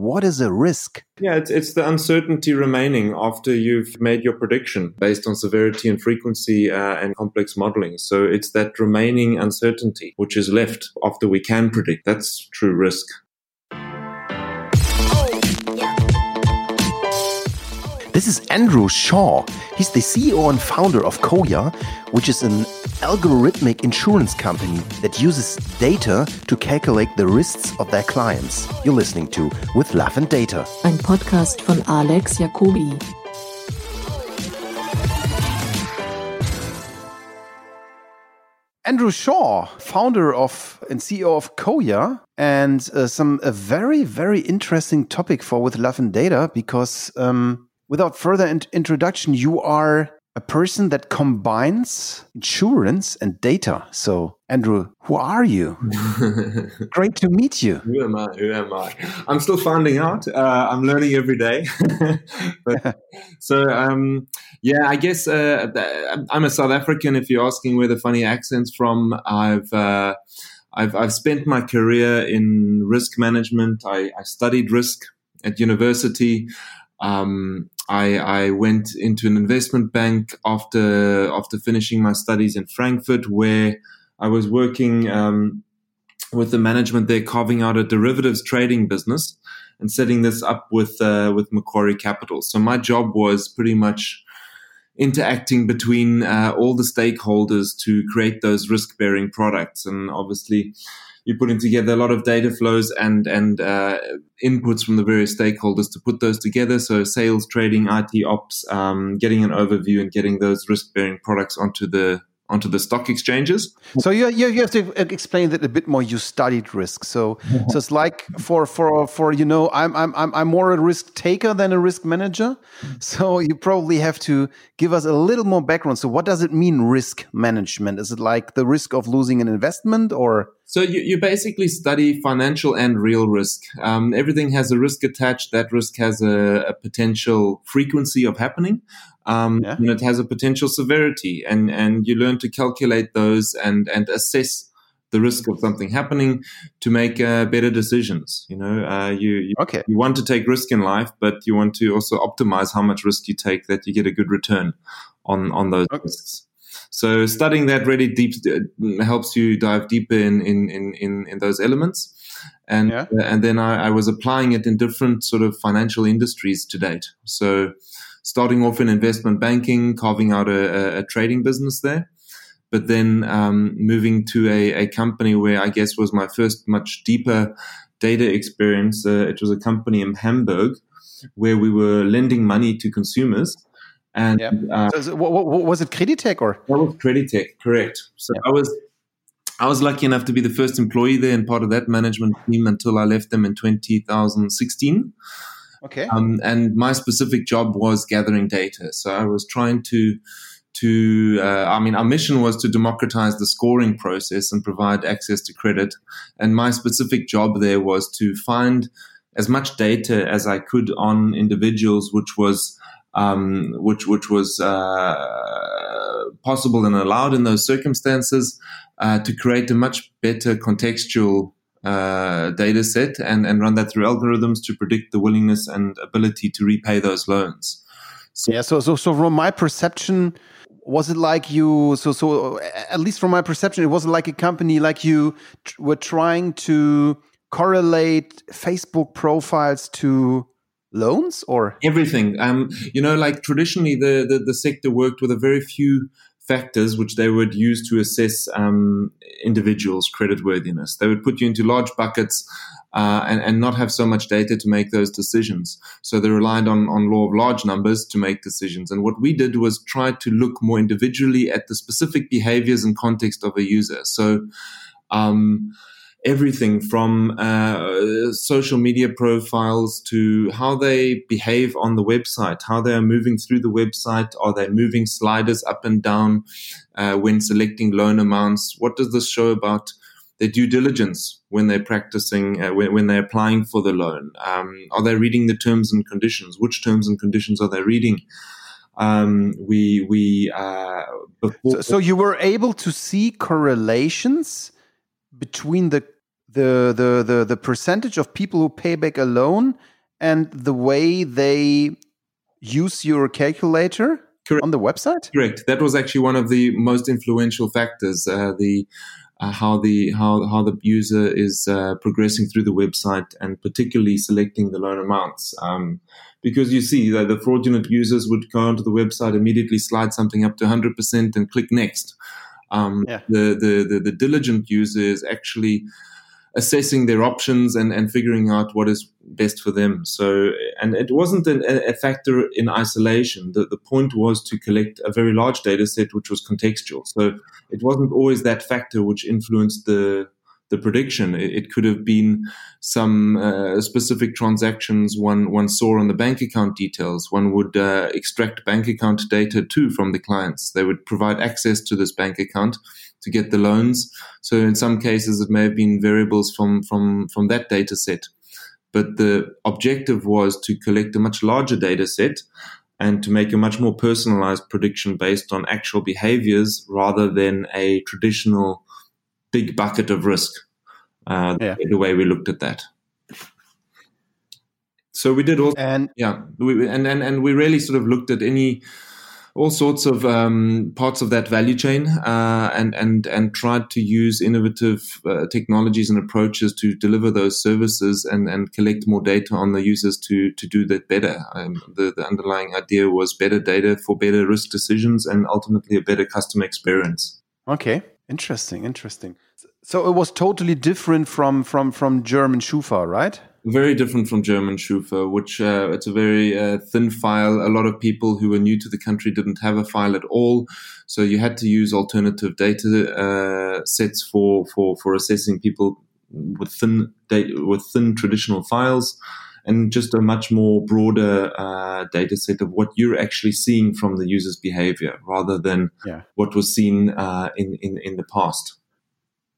What is a risk? Yeah, it's, it's the uncertainty remaining after you've made your prediction based on severity and frequency uh, and complex modeling. So it's that remaining uncertainty which is left after we can predict. That's true risk. This is Andrew Shaw. He's the CEO and founder of Coya, which is an algorithmic insurance company that uses data to calculate the risks of their clients. You're listening to With Love and Data. Ein Podcast von Alex Jacobi. Andrew Shaw, founder of and CEO of Coya, and uh, some a very very interesting topic for with Love and Data because um, without further in introduction, you are a person that combines insurance and data. So, Andrew, who are you? Great to meet you. Who am I? Who am I? I'm still finding out. Uh, I'm learning every day. but, so, um, yeah, I guess uh, I'm a South African. If you're asking where the funny accent's from, I've. Uh, I've, I've spent my career in risk management. I, I studied risk at university. Um, I, I, went into an investment bank after after finishing my studies in Frankfurt, where I was working um, with the management there, carving out a derivatives trading business and setting this up with uh, with Macquarie Capital. So my job was pretty much interacting between uh, all the stakeholders to create those risk bearing products, and obviously you're putting together a lot of data flows and and uh, inputs from the various stakeholders to put those together. So sales, trading, IT ops, um, getting an overview and getting those risk bearing products onto the onto the stock exchanges. So you, you, you have to explain that a bit more. You studied risk, so so it's like for for for you know I'm I'm I'm more a risk taker than a risk manager. So you probably have to give us a little more background. So what does it mean risk management? Is it like the risk of losing an investment or? So you, you basically study financial and real risk. Um, everything has a risk attached. That risk has a, a potential frequency of happening. Um, yeah. it has a potential severity, and and you learn to calculate those and and assess the risk of something happening to make uh, better decisions. You know, uh, you you, okay. you want to take risk in life, but you want to also optimize how much risk you take that you get a good return on on those okay. risks. So studying that really deep uh, helps you dive deeper in in in in, those elements. And yeah. uh, and then I, I was applying it in different sort of financial industries to date. So starting off in investment banking, carving out a, a trading business there, but then um, moving to a, a, company where I guess was my first much deeper data experience. Uh, it was a company in Hamburg where we were lending money to consumers. And yeah. uh, so, what, what, was it Kreditech or? That was Kreditech, correct. So yeah. I was I was lucky enough to be the first employee there and part of that management team until I left them in 2016. Okay. Um, and my specific job was gathering data. So I was trying to to uh, I mean our mission was to democratize the scoring process and provide access to credit. And my specific job there was to find as much data as I could on individuals, which was um, which which was uh, possible and allowed in those circumstances, uh, to create a much better contextual uh, data set and, and run that through algorithms to predict the willingness and ability to repay those loans. So, yeah. So, so, so from my perception, was it like you? So, so at least from my perception, it wasn't like a company like you were trying to correlate Facebook profiles to loans or everything. Um, you know, like traditionally, the, the the sector worked with a very few factors which they would use to assess um, individuals' creditworthiness. They would put you into large buckets uh, and, and, not have so much data to make those decisions. So they relied on, on law of large numbers to make decisions. And what we did was try to look more individually at the specific behaviors and context of a user. So, um, everything from uh, social media profiles to how they behave on the website, how they are moving through the website. Are they moving sliders up and down uh, when selecting loan amounts? What does this show about their due diligence when they're practicing, uh, when, when, they're applying for the loan? Um, are they reading the terms and conditions? Which terms and conditions are they reading? Um, we we uh, so, so you were able to see correlations between the the the the the percentage of people who pay back a loan and the way they use your calculator Correct. on the website? Correct. That was actually one of the most influential factors. Uh, the uh, how the how how the user is uh, progressing through the website and particularly selecting the loan amounts. Um, because you see that the fraudulent users would go onto the website, immediately slide something up to 100% and click next. Um, Yeah. the, the, the, the diligent user is actually assessing their options and, and figuring out what is best for them. So, and it wasn't an, a factor in isolation. The, the point was to collect a very large data set, which was contextual. So it wasn't always that factor which influenced the, the prediction. It, it could have been some uh, specific transactions one, one saw on the bank account details. One would uh, extract bank account data too from the clients. They would provide access to this bank account to get the loans. So in some cases, it may have been variables from from from that data set. But the objective was to collect a much larger data set and to make a much more personalized prediction based on actual behaviors rather than a traditional big bucket of risk. Uh, Yeah. The way we looked at that. So we did all, And yeah we, and, and and we really sort of looked at any all sorts of um, parts of that value chain uh, and and and tried to use innovative uh, technologies and approaches to deliver those services and and collect more data on the users to to do that better um, the, the underlying idea was better data for better risk decisions and ultimately a better customer experience okay, interesting, interesting. So it was totally different from from from German Schufa, right? very different from German Schufa, which uh, it's a very uh, thin file. A lot of people who were new to the country didn't have a file at all, so you had to use alternative data uh, sets for, for for assessing people with thin data, with thin traditional files, and just a much more broader uh, data set of what you're actually seeing from the user's behavior, rather than Yeah. what was seen uh, in, in in the past.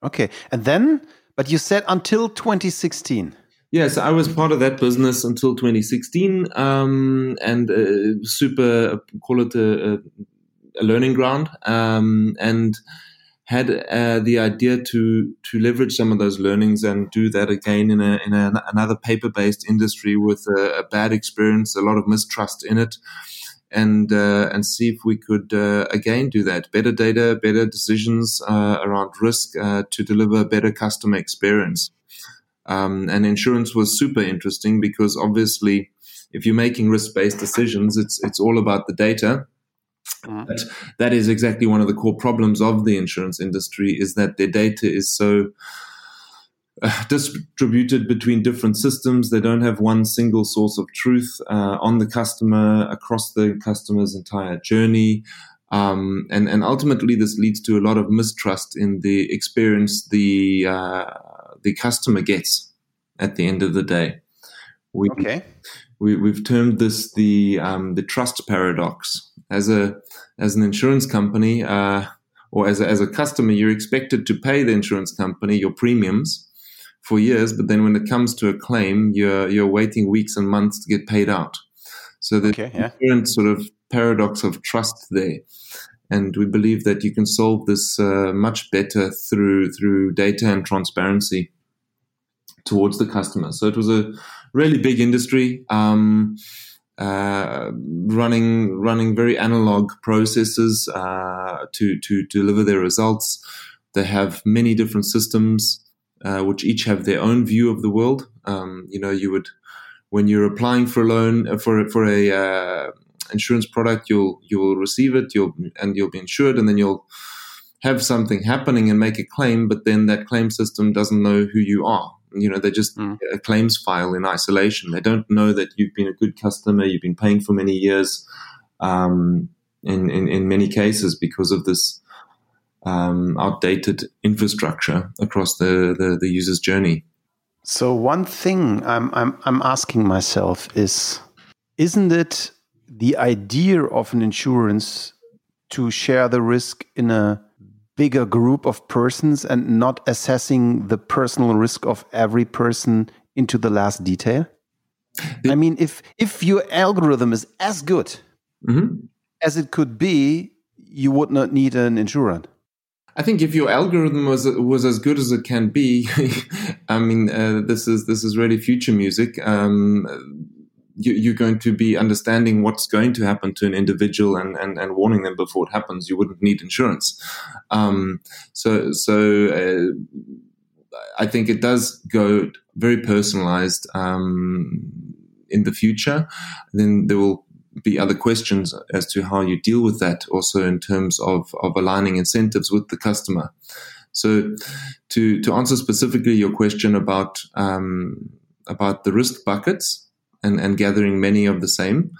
Okay, and then, but you said until 2016. Yes, I was part of that business until 2016, um, and uh, super call it a, a learning ground, um, and had uh, the idea to to leverage some of those learnings and do that again in a in a, another paper based industry with a, a, bad experience, a lot of mistrust in it, and uh, and see if we could uh, again do that better data, better decisions uh, around risk uh, to deliver a better customer experience. Um, and insurance was super interesting because obviously, if you're making risk-based decisions, it's it's all about the data. Mhm. But that is exactly one of the core problems of the insurance industry is that their data is so uh, distributed between different systems. They don't have one single source of truth uh, on the customer across the customer's entire journey. Um, and, and ultimately, this leads to a lot of mistrust in the experience the uh, the customer gets at the end of the day. We, Okay. we, we've termed this the um, the trust paradox. As a as an insurance company uh, or as a, as a customer, you're expected to pay the insurance company your premiums for years, but then when it comes to a claim, you're you're waiting weeks and months to get paid out. So the Okay, yeah. inherent sort of paradox of trust there. And we believe that you can solve this uh, much better through through data and transparency towards the customer. So it was a really big industry, um, running running very analog processes uh, to to deliver their results. They have many different systems, uh, which each have their own view of the world. Um, you know, you would when you're applying for a loan uh, for for a uh, insurance product, you'll you will receive it, you'll and you'll be insured, and then you'll have something happening and make a claim, but then that claim system doesn't know who you are. You know, they just Mm. a claims file in isolation. They don't know that you've been a good customer, you've been paying for many years. Um, in, in in many cases, because of this um, outdated infrastructure across the, the the user's journey. So one thing I'm I'm I'm asking myself is isn't it the idea of an insurance to share the risk in a bigger group of persons and not assessing the personal risk of every person into the last detail? I mean if if your algorithm is as good hmm as it could be, you would not need an insurance. I think if your algorithm was was as good as it can be, I mean, uh, this is this is really future music. Um, you, are going to be understanding what's going to happen to an individual and, and, and warning them before it happens. You wouldn't need insurance. Um, so so uh, I think it does go very personalized um, in the future. Then there will be other questions as to how you deal with that also in terms of, of aligning incentives with the customer. So to, to answer specifically your question about, um, about the risk buckets and, and gathering many of the same,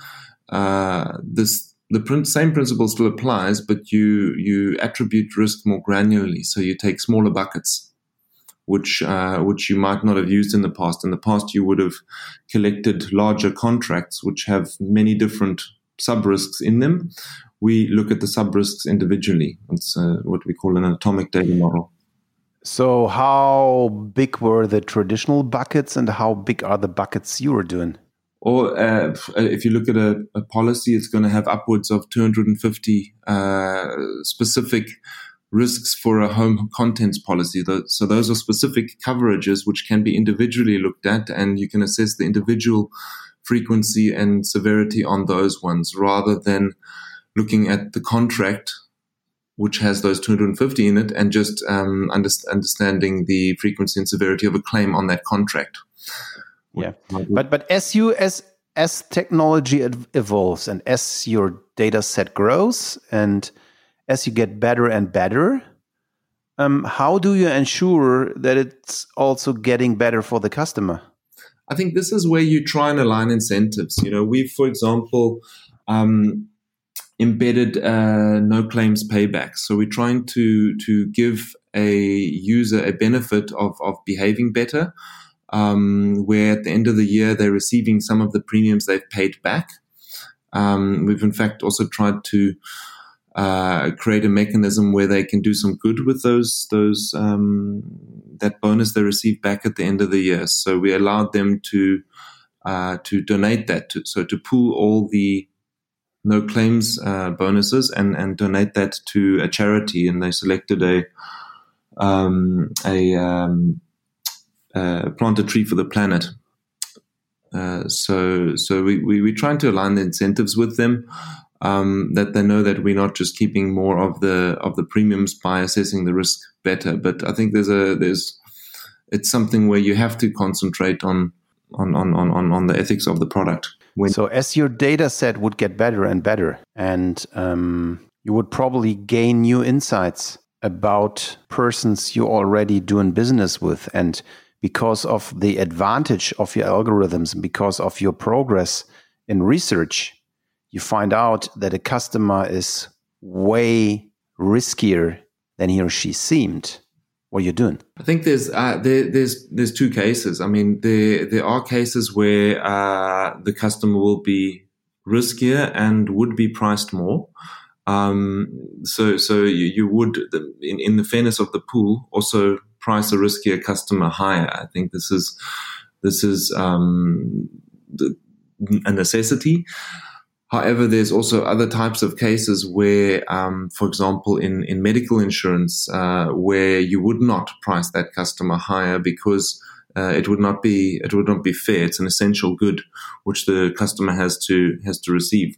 uh, this, the same principle still applies, but you, you attribute risk more granularly. So you take smaller buckets which uh, which you might not have used in the past. In the past, you would have collected larger contracts which have many different sub risks in them. We look at the sub risks individually. It's uh, what we call an atomic data model. So, how big were the traditional buckets, and how big are the buckets you were doing? Or uh, if you look at a, a, policy, it's going to have upwards of 250 uh, specific risks for a home contents policy. So those are specific coverages which can be individually looked at and you can assess the individual frequency and severity on those ones rather than looking at the contract which has those 250 in it and just um, understanding the frequency and severity of a claim on that contract. Yeah, but but as you as as technology evolves and as your data set grows and as you get better and better, um, how do you ensure that it's also getting better for the customer? I think this is where you try and align incentives. You know, we've, for example, um, embedded uh, no claims payback. So we're trying to to give a user a benefit of of behaving better, um, where at the end of the year they're receiving some of the premiums they've paid back. Um, we've in fact also tried to uh, create a mechanism where they can do some good with those those um, that bonus they receive back at the end of the year. So we allowed them to uh, to donate that, to, so to pool all the no claims uh, bonuses and and donate that to a charity, and they selected a um, a um, uh, plant a tree for the planet. Uh, so so we, we we're trying to align the incentives with them um, that they know that we're not just keeping more of the of the premiums by assessing the risk better. But I think there's a there's it's something where you have to concentrate on on on on, on the ethics of the product. When so as your data set would get better and better, and um, you would probably gain new insights about persons you're already doing business with, and because of the advantage of your algorithms, and because of your progress in research, you find out that a customer is way riskier than he or she seemed. What are you doing? I think there's uh, there, there's there's two cases. I mean, there there are cases where uh, the customer will be riskier and would be priced more. Um, so so you, you would in, in the fairness of the pool also price a riskier customer higher. I think this is this is um, the, a necessity. However, there's also other types of cases where, um, for example, in, in medical insurance, uh, where you would not price that customer higher because uh, it would not be it would not be fair. It's an essential good which the customer has to has to receive.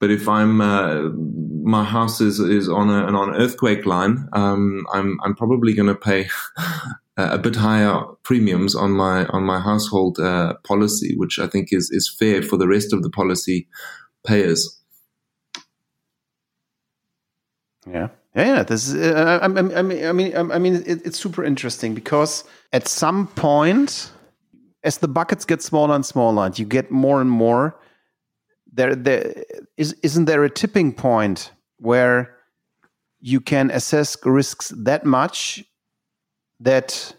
But if I'm uh, my house is is on a, on an earthquake line, um, I'm I'm probably going to pay a bit higher premiums on my on my household uh, policy, which I think is is fair for the rest of the policy payers. Yeah, yeah. This is. Uh, I, I, mean, I mean, I mean, it, it's super interesting because at some point, as the buckets get smaller and smaller, you get more and more, there, there is isn't there a tipping point where you can assess risks that much that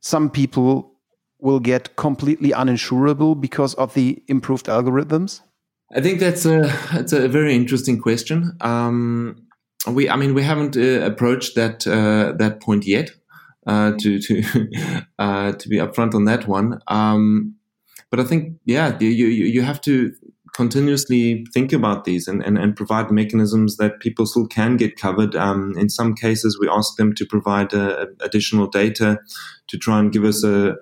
some people will get completely uninsurable because of the improved algorithms? I think that's a that's a very interesting question. Um, we, I mean, we haven't uh, approached that uh, that point yet. Uh, to to uh, to be upfront on that one, um, but I think yeah, you you you have to continuously think about these and, and, and provide mechanisms that people still can get covered. Um, in some cases, we ask them to provide uh, additional data to try and give us a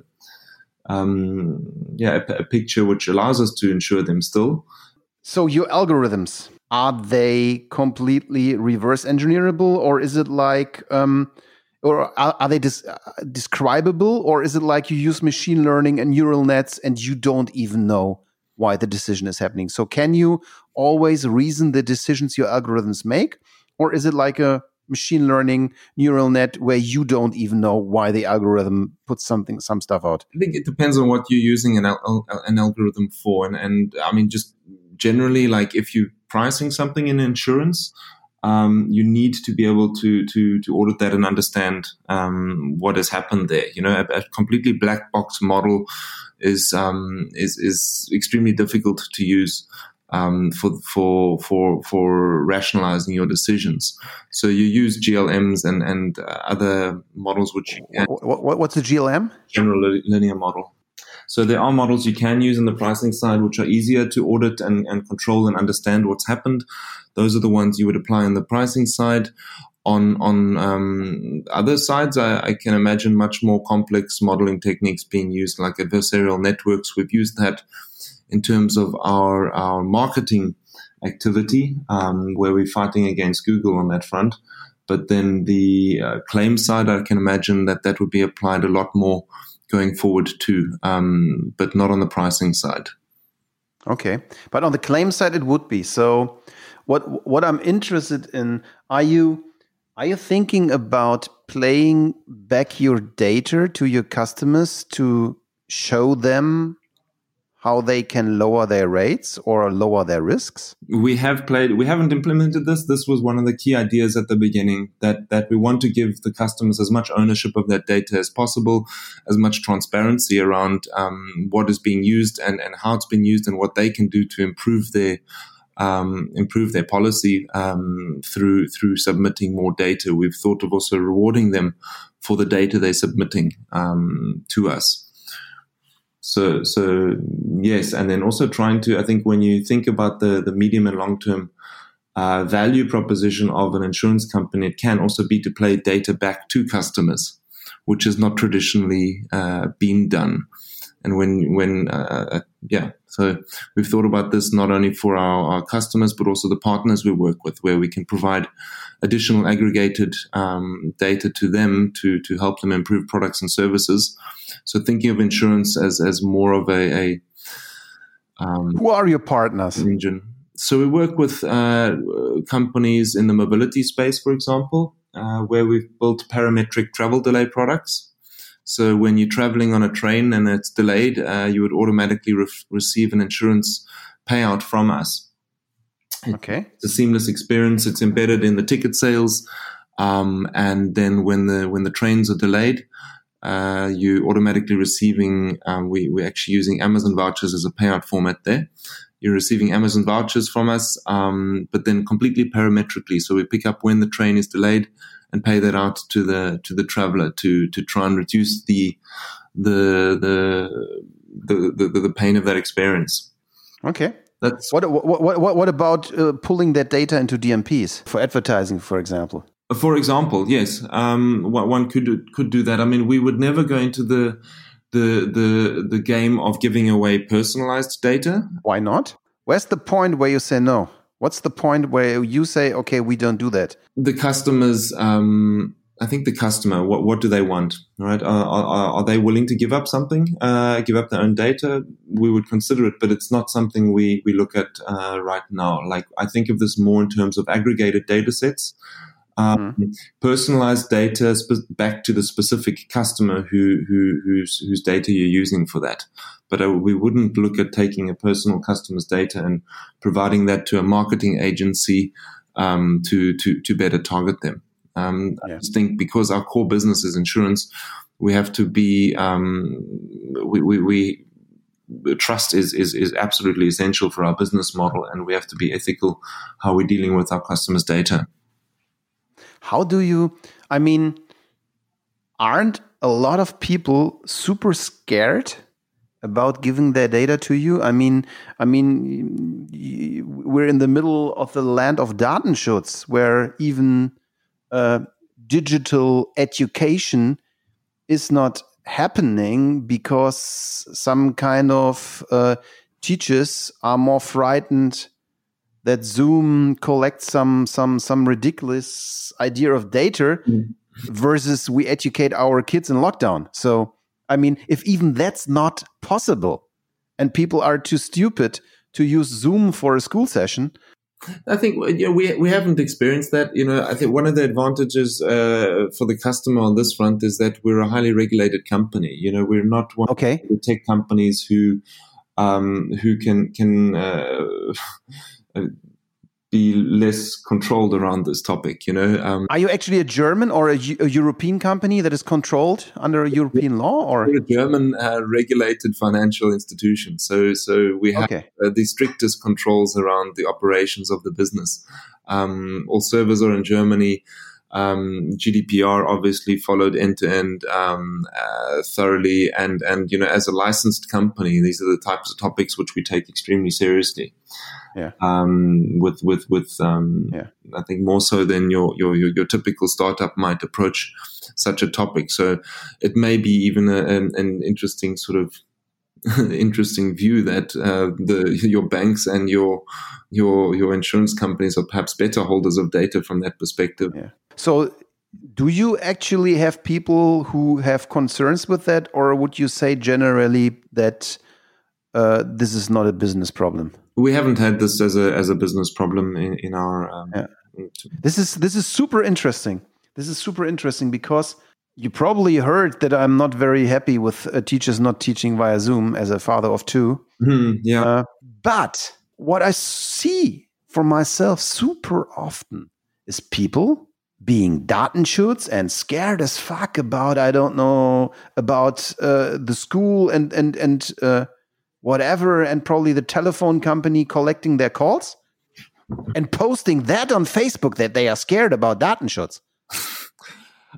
um, yeah a, a picture which allows us to insure them still. So your algorithms are they completely reverse engineerable, or is it like? Um, or are, are they uh, describable or is it like you use machine learning and neural nets and you don't even know why the decision is happening. So can you always reason the decisions your algorithms make? Or is it like a machine learning neural net where you don't even know why the algorithm puts something some stuff out? I think it depends on what you're using an, al- an algorithm for. And, and i mean just generally like if you're pricing something in insurance um, you need to be able to to to audit that and understand um, what has happened there. You know, a, a completely black box model is um, is is extremely difficult to use. Um, for for for for rationalizing your decisions. So you use GLMs and and uh, other models which. What, what, what's the GLM? General linear model. So there are models you can use on the pricing side which are easier to audit and, and control and understand what's happened. Those are the ones you would apply on the pricing side. On on um, other sides, I, I, can imagine much more complex modeling techniques being used, like adversarial networks. We've used that in terms of our our marketing activity, um, where we're fighting against Google on that front. But then the uh, claim side, I can imagine that that would be applied a lot more going forward too, um, but not on the pricing side. Okay, but on the claim side, it would be so what what I'm interested in are you are you thinking about playing back your data to your customers to show them how they can lower their rates or lower their risks? We have played we haven't implemented this. This was one of the key ideas at the beginning that that we want to give the customers as much ownership of that data as possible, as much transparency around um, what is being used and, and how it's been used and what they can do to improve their um, improve their policy um, through through submitting more data. We've thought of also rewarding them for the data they're submitting um, to us. So so yes, and then also trying to I think when you think about the the medium and long term uh, value proposition of an insurance company, it can also be to play data back to customers, which has not traditionally uh, been done. And when when uh, uh yeah, so we've thought about this not only for our, our, customers, but also the partners we work with, where we can provide additional aggregated um, data to them to, to help them improve products and services. So thinking of insurance as, as more of a, a um, who are your partners? Engine. So we work with uh, companies in the mobility space, for example, uh, where we've built parametric travel delay products. So when you're traveling on a train and it's delayed, uh, you would automatically re- receive an insurance payout from us. Okay. It's a seamless experience. It's embedded in the ticket sales. Um, and then when the when the trains are delayed, uh, you automatically receiving. Um, we we're actually using Amazon vouchers as a payout format there. You're receiving Amazon vouchers from us, um, but then completely parametrically. So we pick up when the train is delayed and pay that out to the to the traveler to to try and reduce the the the the, the, the pain of that experience. Okay. That's what. What? What? What about uh, pulling that data into DMPs for advertising, for example? For example, yes, um, one could do, could do that. I mean, we would never go into the the the the game of giving away personalized data. Why not? Where's the point where you say no? What's the point where you say, okay, we don't do that? The customers, um, I think the customer, what, what do they want, right? Are, are, are they willing to give up something, uh, give up their own data? We would consider it, but it's not something we, we look at uh, right now. Like, I think of this more in terms of aggregated data sets. Um, mm-hmm. personalized data spe- back to the specific customer who, who whose whose data you're using for that. But uh, we wouldn't look at taking a personal customer's data and providing that to a marketing agency um, to to to better target them. Um, yeah. I just think because our core business is insurance, we have to be um, we, we, we trust is, is is absolutely essential for our business model, and we have to be ethical how we're dealing with our customers' data. How do you, I mean, aren't a lot of people super scared about giving their data to you? I mean, I mean, we're in the middle of the land of Datenschutz, where even uh, digital education is not happening because some kind of uh, teachers are more frightened that Zoom collects some some some ridiculous idea of data mm. versus we educate our kids in lockdown. So I mean, if even that's not possible, and people are too stupid to use Zoom for a school session, I think you know, we we haven't experienced that. You know, I think one of the advantages uh, for the customer on this front is that we're a highly regulated company. You know, we're not one okay. of the tech companies who um, who can can uh, be less controlled around this topic. You know, um, are you actually a German or a, a, European company that is controlled under a European law, or a German uh, regulated financial institution? So, so we have okay. uh, the strictest controls around the operations of the business. Um, all servers are in Germany. Um, GDPR obviously followed end to end thoroughly, and and you know as a licensed company, these are the types of topics which we take extremely seriously yeah. Um, with with with um, yeah. I think more so than your, your your your typical startup might approach such a topic. So it may be even a, an, an interesting sort of interesting view that uh, the your banks and your your your insurance companies are perhaps better holders of data from that perspective. Yeah. So do you actually have people who have concerns with that, or would you say generally that uh, this is not a business problem? we haven't had this as a as a business problem in, in our. Um, yeah. This is this is super interesting. This is super interesting because you probably heard that I'm not very happy with uh, teachers not teaching via Zoom as a father of 2 mm, yeah. Uh, but what I see for myself super often is people being Datenschutz and scared as fuck about I don't know about uh, the school and and and uh, whatever, and probably the telephone company collecting their calls and posting that on Facebook that they are scared about Datenschutz.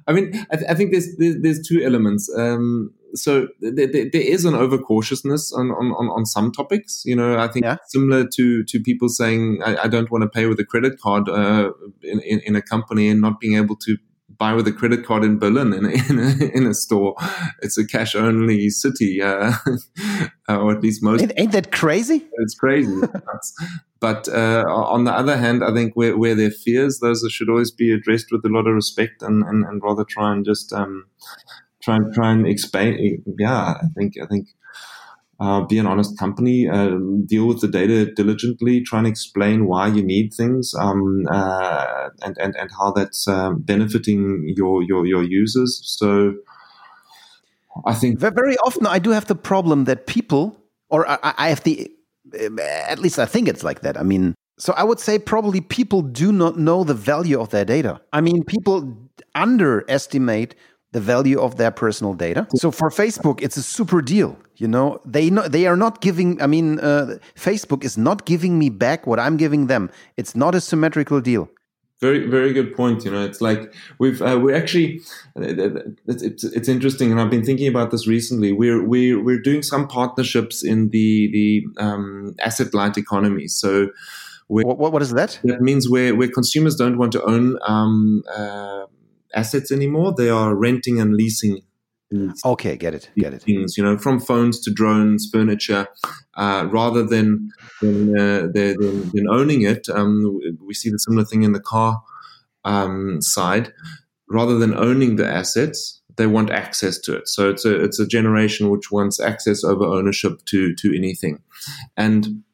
I mean, I, th- I think there's, there's, there's two elements. Um, so th- th- there is an overcautiousness on, on, on, some topics. You know, I think yeah. similar to to people saying I, I, don't want to pay with a credit card uh, in, in, in a company and not being able to buy with a credit card in Berlin in a, in a, in a store. It's a cash only city, uh, or at least most. Ain't, ain't that crazy? It's crazy. but uh, on the other hand, I think where, where there are fears, those should always be addressed with a lot of respect and, and, and rather try and just um, try and try and explain. Yeah, I think I think uh, be an honest company, uh, deal with the data diligently, try and explain why you need things, um, uh, and, and, and how that's um, benefiting your, your, your users. So I think very often I do have the problem that people, or I, I have the, at least I think it's like that. I mean, so I would say probably people do not know the value of their data. I mean, people underestimate the value of their personal data. So for Facebook, it's a super deal. You know, they know, they are not giving. I mean, uh, Facebook is not giving me back what I'm giving them. It's not a symmetrical deal. Very, very good point. You know, it's like we've uh, we're actually it's, it's, it's interesting, and I've been thinking about this recently. We're we're we're doing some partnerships in the the um, asset light economy. So. What, what is that? That means where, where consumers don't want to own um, uh, assets anymore. They are renting and leasing. Okay, get it, get it. Things, you know, from phones to drones, furniture, uh, rather than than, uh, than, than, owning it. Um, we see the similar thing in the car um, side. Rather than owning the assets, they want access to it. So it's a it's a generation which wants access over ownership to to anything. And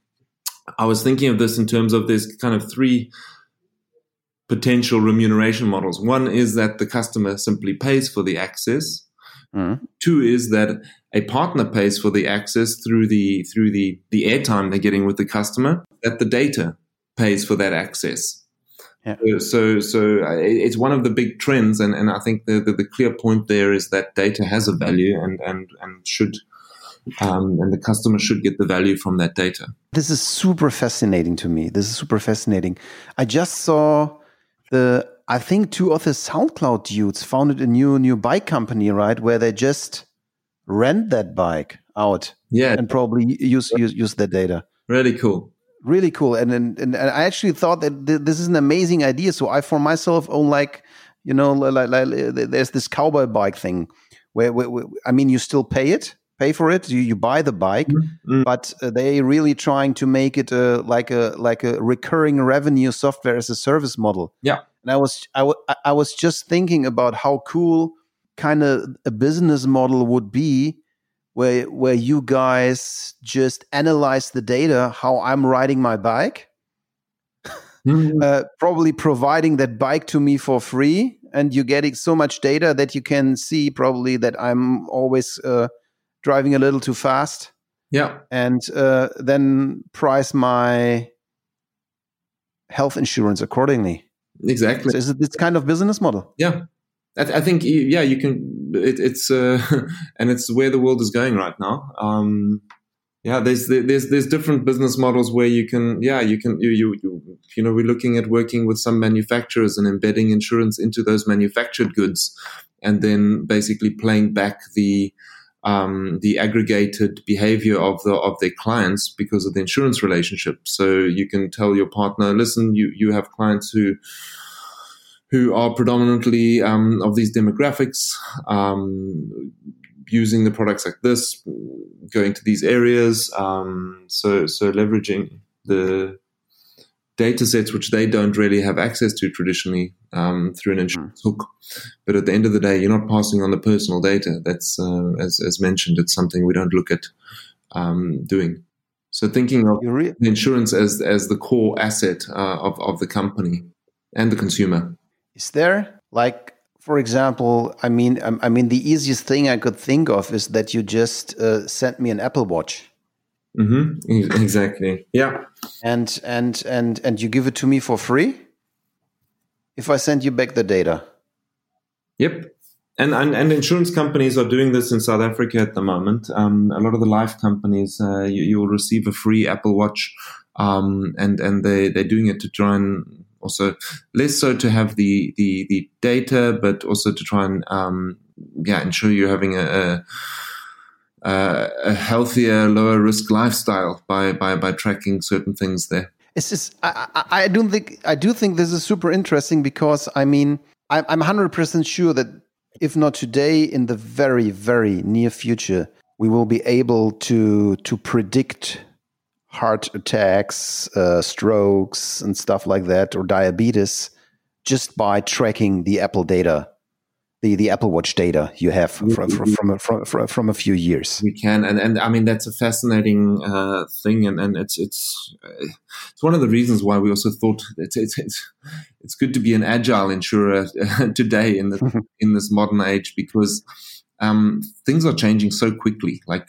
I was thinking of this in terms of there's kind of three potential remuneration models. One is that the customer simply pays for the access. Mm. Two is that a partner pays for the access through the through the the airtime they're getting with the customer. That the data pays for that access. Yeah. So, so it's one of the big trends, and, and I think the, the, the clear point there is that data has a value and and and should um, and the customer should get the value from that data. This is super fascinating to me. This is super fascinating. I just saw the I think two of the SoundCloud dudes founded a new new bike company, right? Where they just rent that bike. out Yeah, and probably use use use that data. really cool. Really cool. And and, and I actually thought that th- this is an amazing idea. So I for myself own like you know like, like, there's this cowboy bike thing where, where, where I mean you still pay it pay for it you, you buy the bike Mm. but uh, they really trying to make it a, like a like a recurring revenue software as a service model Yeah. and i was i, w- I- was just thinking about how cool kind of a business model would be where where you guys just analyze the data how i'm riding my bike Mm. uh, probably providing that bike to me for free and you're getting so much data that you can see probably that i'm always uh, driving a little too fast Yeah, and uh, then price my health insurance accordingly exactly. so is it this kind of business model Yeah, I, th- I think yeah, you can. It, it's uh, and it's where the world is going right now. Um, yeah, there's there's there's different business models where you can yeah you can you you you, you know we're looking at working with some manufacturers and embedding insurance into those manufactured goods, and then basically playing back the um, the aggregated behavior of the of their clients because of the insurance relationship. So you can tell your partner, listen, you you have clients who who are predominantly um, of these demographics, um, using the products like this, going to these areas. Um, so, so leveraging the data sets which they don't really have access to traditionally um, through an insurance hook. But at the end of the day, you're not passing on the personal data. That's, uh, as, as mentioned, it's something we don't look at um, doing. So thinking of re- insurance as as the core asset uh, of of the company and the consumer. is there like for example i mean I, I mean the easiest thing i could think of is that you just uh, sent me an apple watch hmm Exactly. Yeah. and and and and you give it to me for free if i send you back the data Yep. And, and and insurance companies are doing this in South Africa at the moment. Um, a lot of the life companies, uh, you, you will receive a free Apple Watch, um, and and they they're doing it to try and also less so to have the the the data, but also to try and um, yeah ensure you're having a, a a a healthier, lower risk lifestyle by by by tracking certain things there. It's just I, I I don't think I do think this is super interesting because I mean I'm I'm hundred percent sure that if not today, in the very very near future, we will be able to to predict heart attacks, uh, strokes, and stuff like that, or diabetes, just by tracking the Apple data, the the Apple Watch data you have from from from from, from, from a few years. we can and and i mean that's a fascinating uh, thing and and it's it's uh, it's one of the reasons why we also thought it's it's it's, it's good to be an agile insurer today in the in this modern age because um, things are changing so quickly, like,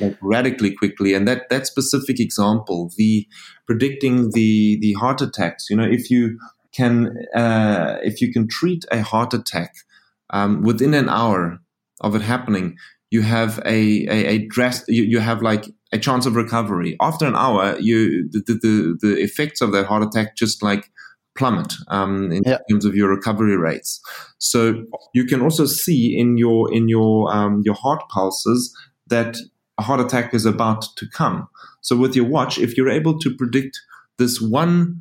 like radically quickly, and that that specific example, the predicting the the heart attacks. You know, if you can uh, if you can treat a heart attack um, within an hour of it happening, you have a a, a dress. You, you have like a chance of recovery after an hour. You the the, the effects of that heart attack just like plummet um, in Yeah. terms of your recovery rates. So you can also see in your in your um, your heart pulses that a heart attack is about to come. So with your watch, if you're able to predict this one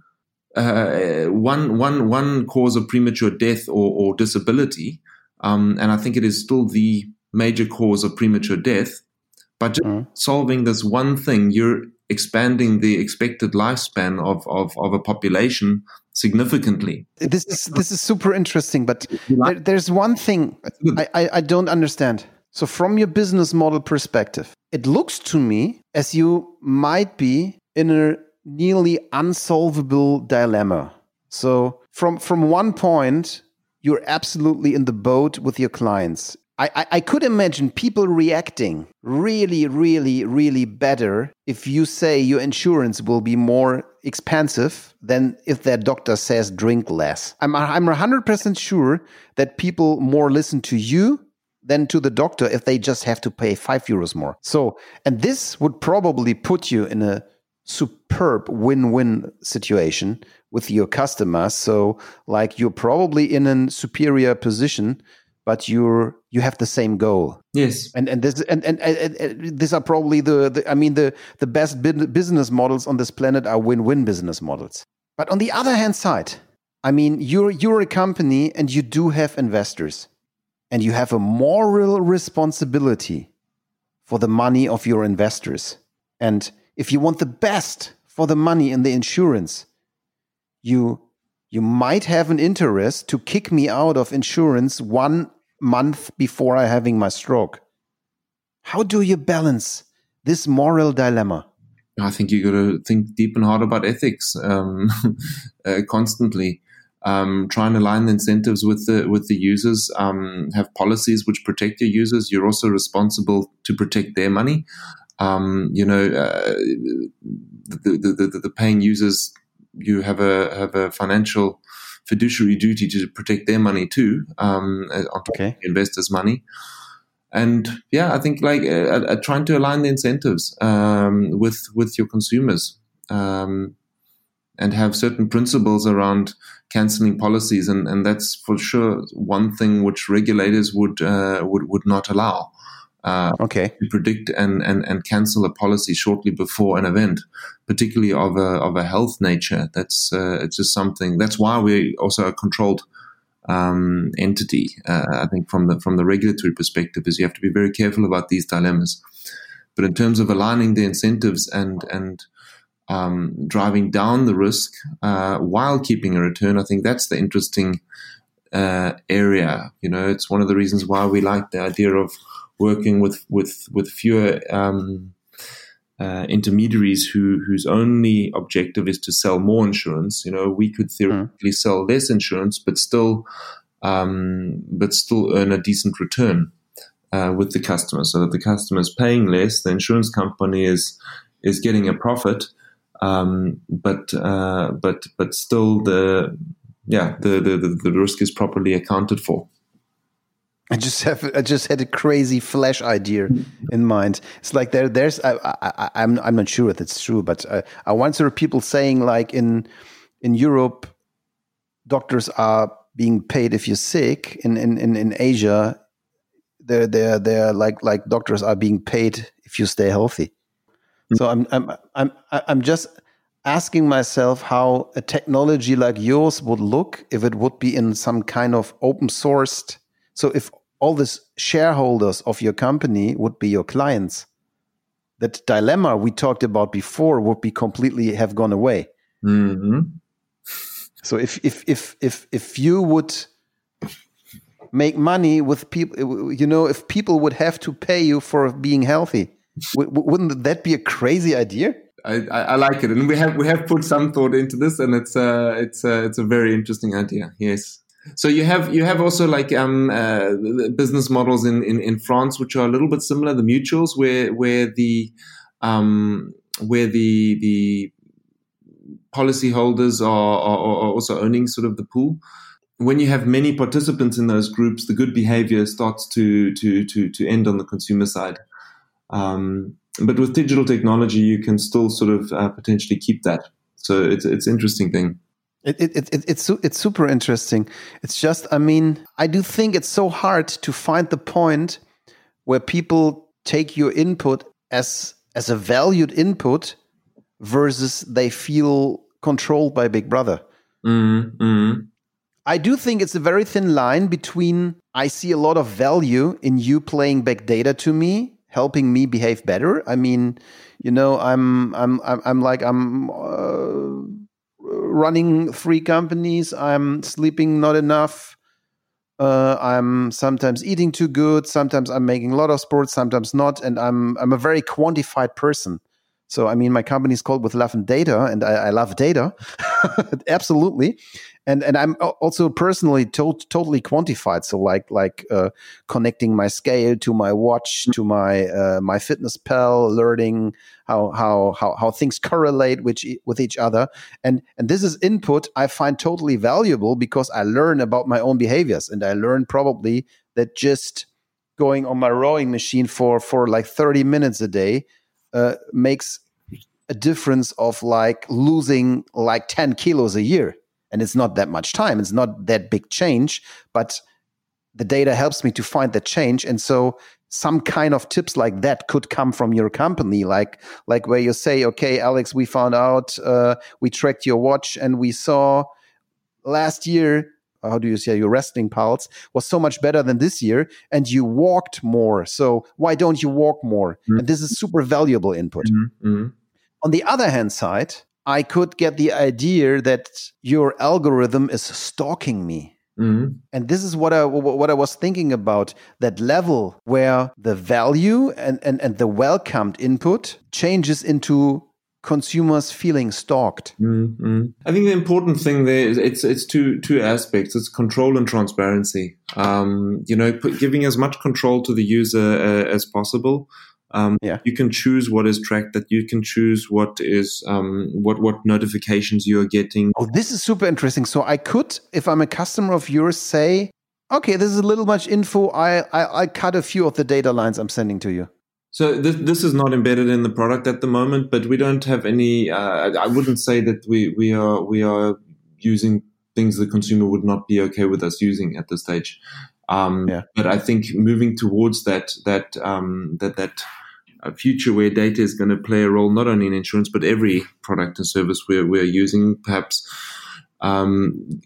uh, one one one cause of premature death or, or disability, um, and I think it is still the major cause of premature death. But just Mhm. solving this one thing, you're expanding the expected lifespan of, of, of a population significantly. This is this is super interesting, but there, there's one thing I, I, I don't understand. So, from your business model perspective, it looks to me as you might be in a nearly unsolvable dilemma. So, from from one point, you're absolutely in the boat with your clients. I, I, I could imagine people reacting really, really, really better if you say your insurance will be more expensive than if their doctor says drink less. I'm, I'm 100% sure that people more listen to you than to the doctor if they just have to pay five euros more. So, and this would probably put you in a superb win win situation with your customers. So, like, you're probably in a superior position but you're you have the same goal. Yes, and and this and and, and, and these are probably the, the I mean the the best business models on this planet are win-win business models. But on the other hand side, I mean you're you're a company and you do have investors, and you have a moral responsibility for the money of your investors. And if you want the best for the money in the insurance, you you might have an interest to kick me out of insurance one month before I having my stroke. How do you balance this moral dilemma? I think you got to think deep and hard about ethics um, uh, constantly. Um, try and align the incentives with the with the users. Um, have policies which protect your users. You're also responsible to protect their money. Um, you know, uh, the, the, the, the paying users. You have a have a financial fiduciary duty to protect their money too, um, uh, on top okay. of investors' money. And yeah, I think like uh, uh, trying to align the incentives um, with with your consumers um, and have certain principles around canceling policies, and, and that's for sure one thing which regulators would uh, would would not allow uh, okay. to predict and, and, and cancel a policy shortly before an event, particularly of a, of a health nature. That's uh, it's just something. That's why we also a controlled um, entity. Uh, I think from the from the regulatory perspective, is you have to be very careful about these dilemmas. But in terms of aligning the incentives and and um, driving down the risk uh, while keeping a return, I think that's the interesting uh, area. You know, it's one of the reasons why we like the idea of working with with with fewer um, uh, intermediaries who whose only objective is to sell more insurance. You know, we could hmm. theoretically mm. sell less insurance, but still um, but still earn a decent return uh, with the customer, so that the customer is paying less, the insurance company is is getting a profit, um, but uh, but but still the yeah the, the the risk is properly accounted for. I just have I just had a crazy flash idea in mind. It's like there there's I, I I'm I'm not sure if it's true, but I, I once heard people saying like in in Europe, doctors are being paid if you're sick. In in in, in Asia, they're they're they're like like doctors are being paid if you stay healthy. So I'm I'm I'm I'm just asking myself how a technology like yours would look if it would be in some kind of open sourced so if all these shareholders of your company would be your clients. That dilemma we talked about before would be completely have gone away. Mm-hmm. So if if if if if you would make money with people, you know, if people would have to pay you for being healthy, wouldn't that be a crazy idea? I, I, like it, and we have we have put some thought into this, and it's uh, it's uh, it's a very interesting idea. Yes. So you have you have also like um, uh, business models in, in, in France which are a little bit similar. The mutuals where where the um, where the the policyholders are, are, are also owning sort of the pool. When you have many participants in those groups, the good behavior starts to to to to end on the consumer side. Um, but with digital technology, you can still sort of uh, potentially keep that. So it's it's interesting thing. It, it, it, it's it's super interesting. It's just, I mean, I do think it's so hard to find the point where people take your input as as a valued input versus they feel controlled by Big Brother. Mm-hmm. I do think it's a very thin line between I see a lot of value in you playing back data to me, helping me behave better. I mean, you know, I'm I'm I'm, I'm like I'm. Uh, running three companies. I'm sleeping not enough. Uh, I'm sometimes eating too good. Sometimes I'm making a lot of sports. Sometimes not. And I'm I'm a very quantified person. So I mean, my company is called with love and data, and I, I love data, absolutely and and I'm also personally to- totally quantified. So like like uh, connecting my scale to my watch to my uh, my fitness pal, learning how how how how things correlate with with each other, and and this is input I find totally valuable because I learn about my own behaviors, and I learn probably that just going on my rowing machine for for like 30 minutes a day uh, makes a difference of like losing like 10 kilos a year and it's not that much time it's not that big change but the data helps me to find the change. And so some kind of tips like that could come from your company, like like where you say, okay, Alex, we found out, uh, we tracked your watch, and we saw last year how do you say your resting pulse was so much better than this year and you walked more so why don't you walk more mm-hmm. and this is super valuable input mm-hmm. on the other hand side i could get the idea that your algorithm is stalking me Mm-hmm. And this is what I what I was thinking about that level where the value and, and, and the welcomed input changes into consumers feeling stalked. Mm-hmm. I think the important thing there is it's it's two two aspects. It's control and transparency. Um, you know, put, giving as much control to the user uh, as possible. Um, yeah. You can choose what is tracked. That you can choose what is um, what what notifications you are getting. Oh, this is super interesting. So I could, if I'm a customer of yours, say, okay, this is a little much info. I I, I cut a few of the data lines I'm sending to you. So this, this is not embedded in the product at the moment, but we don't have any. Uh, I wouldn't say that we we are we are using things the consumer would not be okay with us using at this stage. Um, yeah. But I think moving towards that that um, that that a future where data is going to play a role not only in insurance but every product and service we're, we're using perhaps um,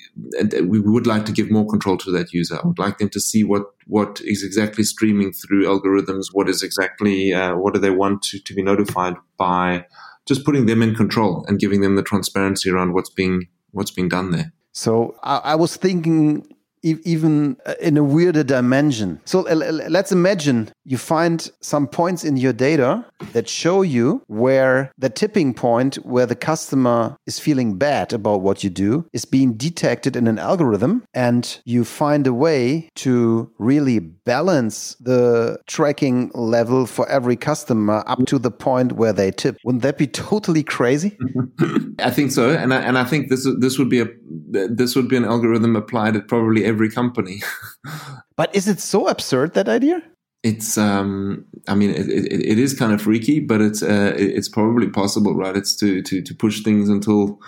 we would like to give more control to that user. I would like them to see what what is exactly streaming through algorithms. What is exactly uh, what do they want to, to be notified by? Just putting them in control and giving them the transparency around what's being what's being done there. So I, I was thinking even uh, in a weirder dimension. So let's imagine you find some points in your data that show you where the tipping point where the customer is feeling bad about what you do is being detected in an algorithm and you find a way to really balance the tracking level for every customer up to the point where they tip. Wouldn't that be totally crazy? I think so, and I, and I think this this would be a this would be an algorithm applied at probably every company. but is it so absurd that idea? It's, um, I mean, it, it, it is kind of freaky, but it's uh, it's probably possible, right? It's to to to push things until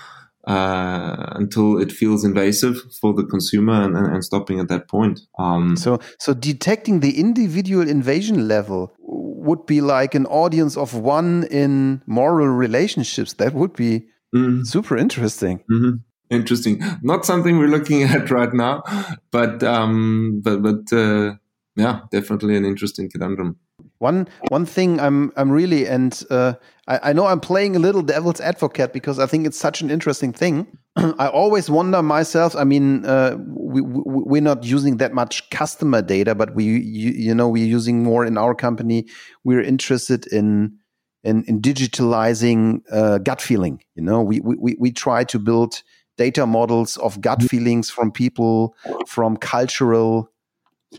uh, until it feels invasive for the consumer and, and, and stopping at that point. Um, so, so detecting the individual invasion level would be like an audience of one in moral relationships. That would be mm. super interesting. Mm-hmm interesting. Not something we're looking at right now, but um, but but uh, yeah, definitely an interesting conundrum. One one thing I'm I'm really and uh, I, I know I'm playing a little devil's advocate because I think it's such an interesting thing. I always wonder myself. I mean, uh, we, we we're not using that much customer data, but we you, you know we're using more in our company. We're interested in in, in digitalizing uh, gut feeling. You know, we, we we try to build data models of gut mm-hmm. feelings from people, from cultural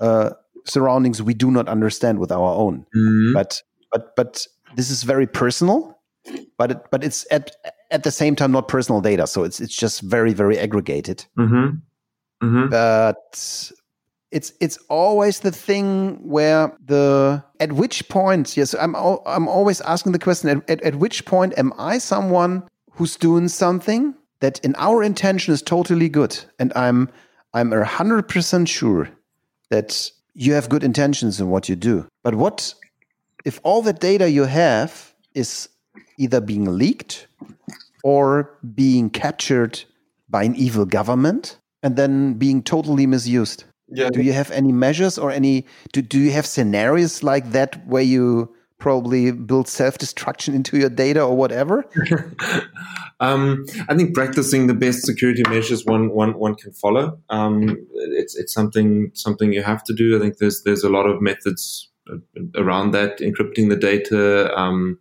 uh, surroundings we do not understand with our own. Mm-hmm. But but but this is very personal, but it, but it's at at the same time not personal data, so it's it's just very very aggregated. Mm-hmm. Mm-hmm. But it's it's always the thing where the at which point yes I'm I'm always asking the question at, at, at which point am I someone who's doing something that in our intention is totally good. And i'm i'm a hundred percent sure that you have good intentions in what you do. But what if all the data you have is either being leaked or being captured by an evil government and then being totally misused? Yeah. do you have any measures or any do, do you have scenarios like that where you probably build self-destruction into your data or whatever um, i think practicing the best security measures one one, one can follow um, it's it's something something you have to do i think there's there's a lot of methods around that encrypting the data um,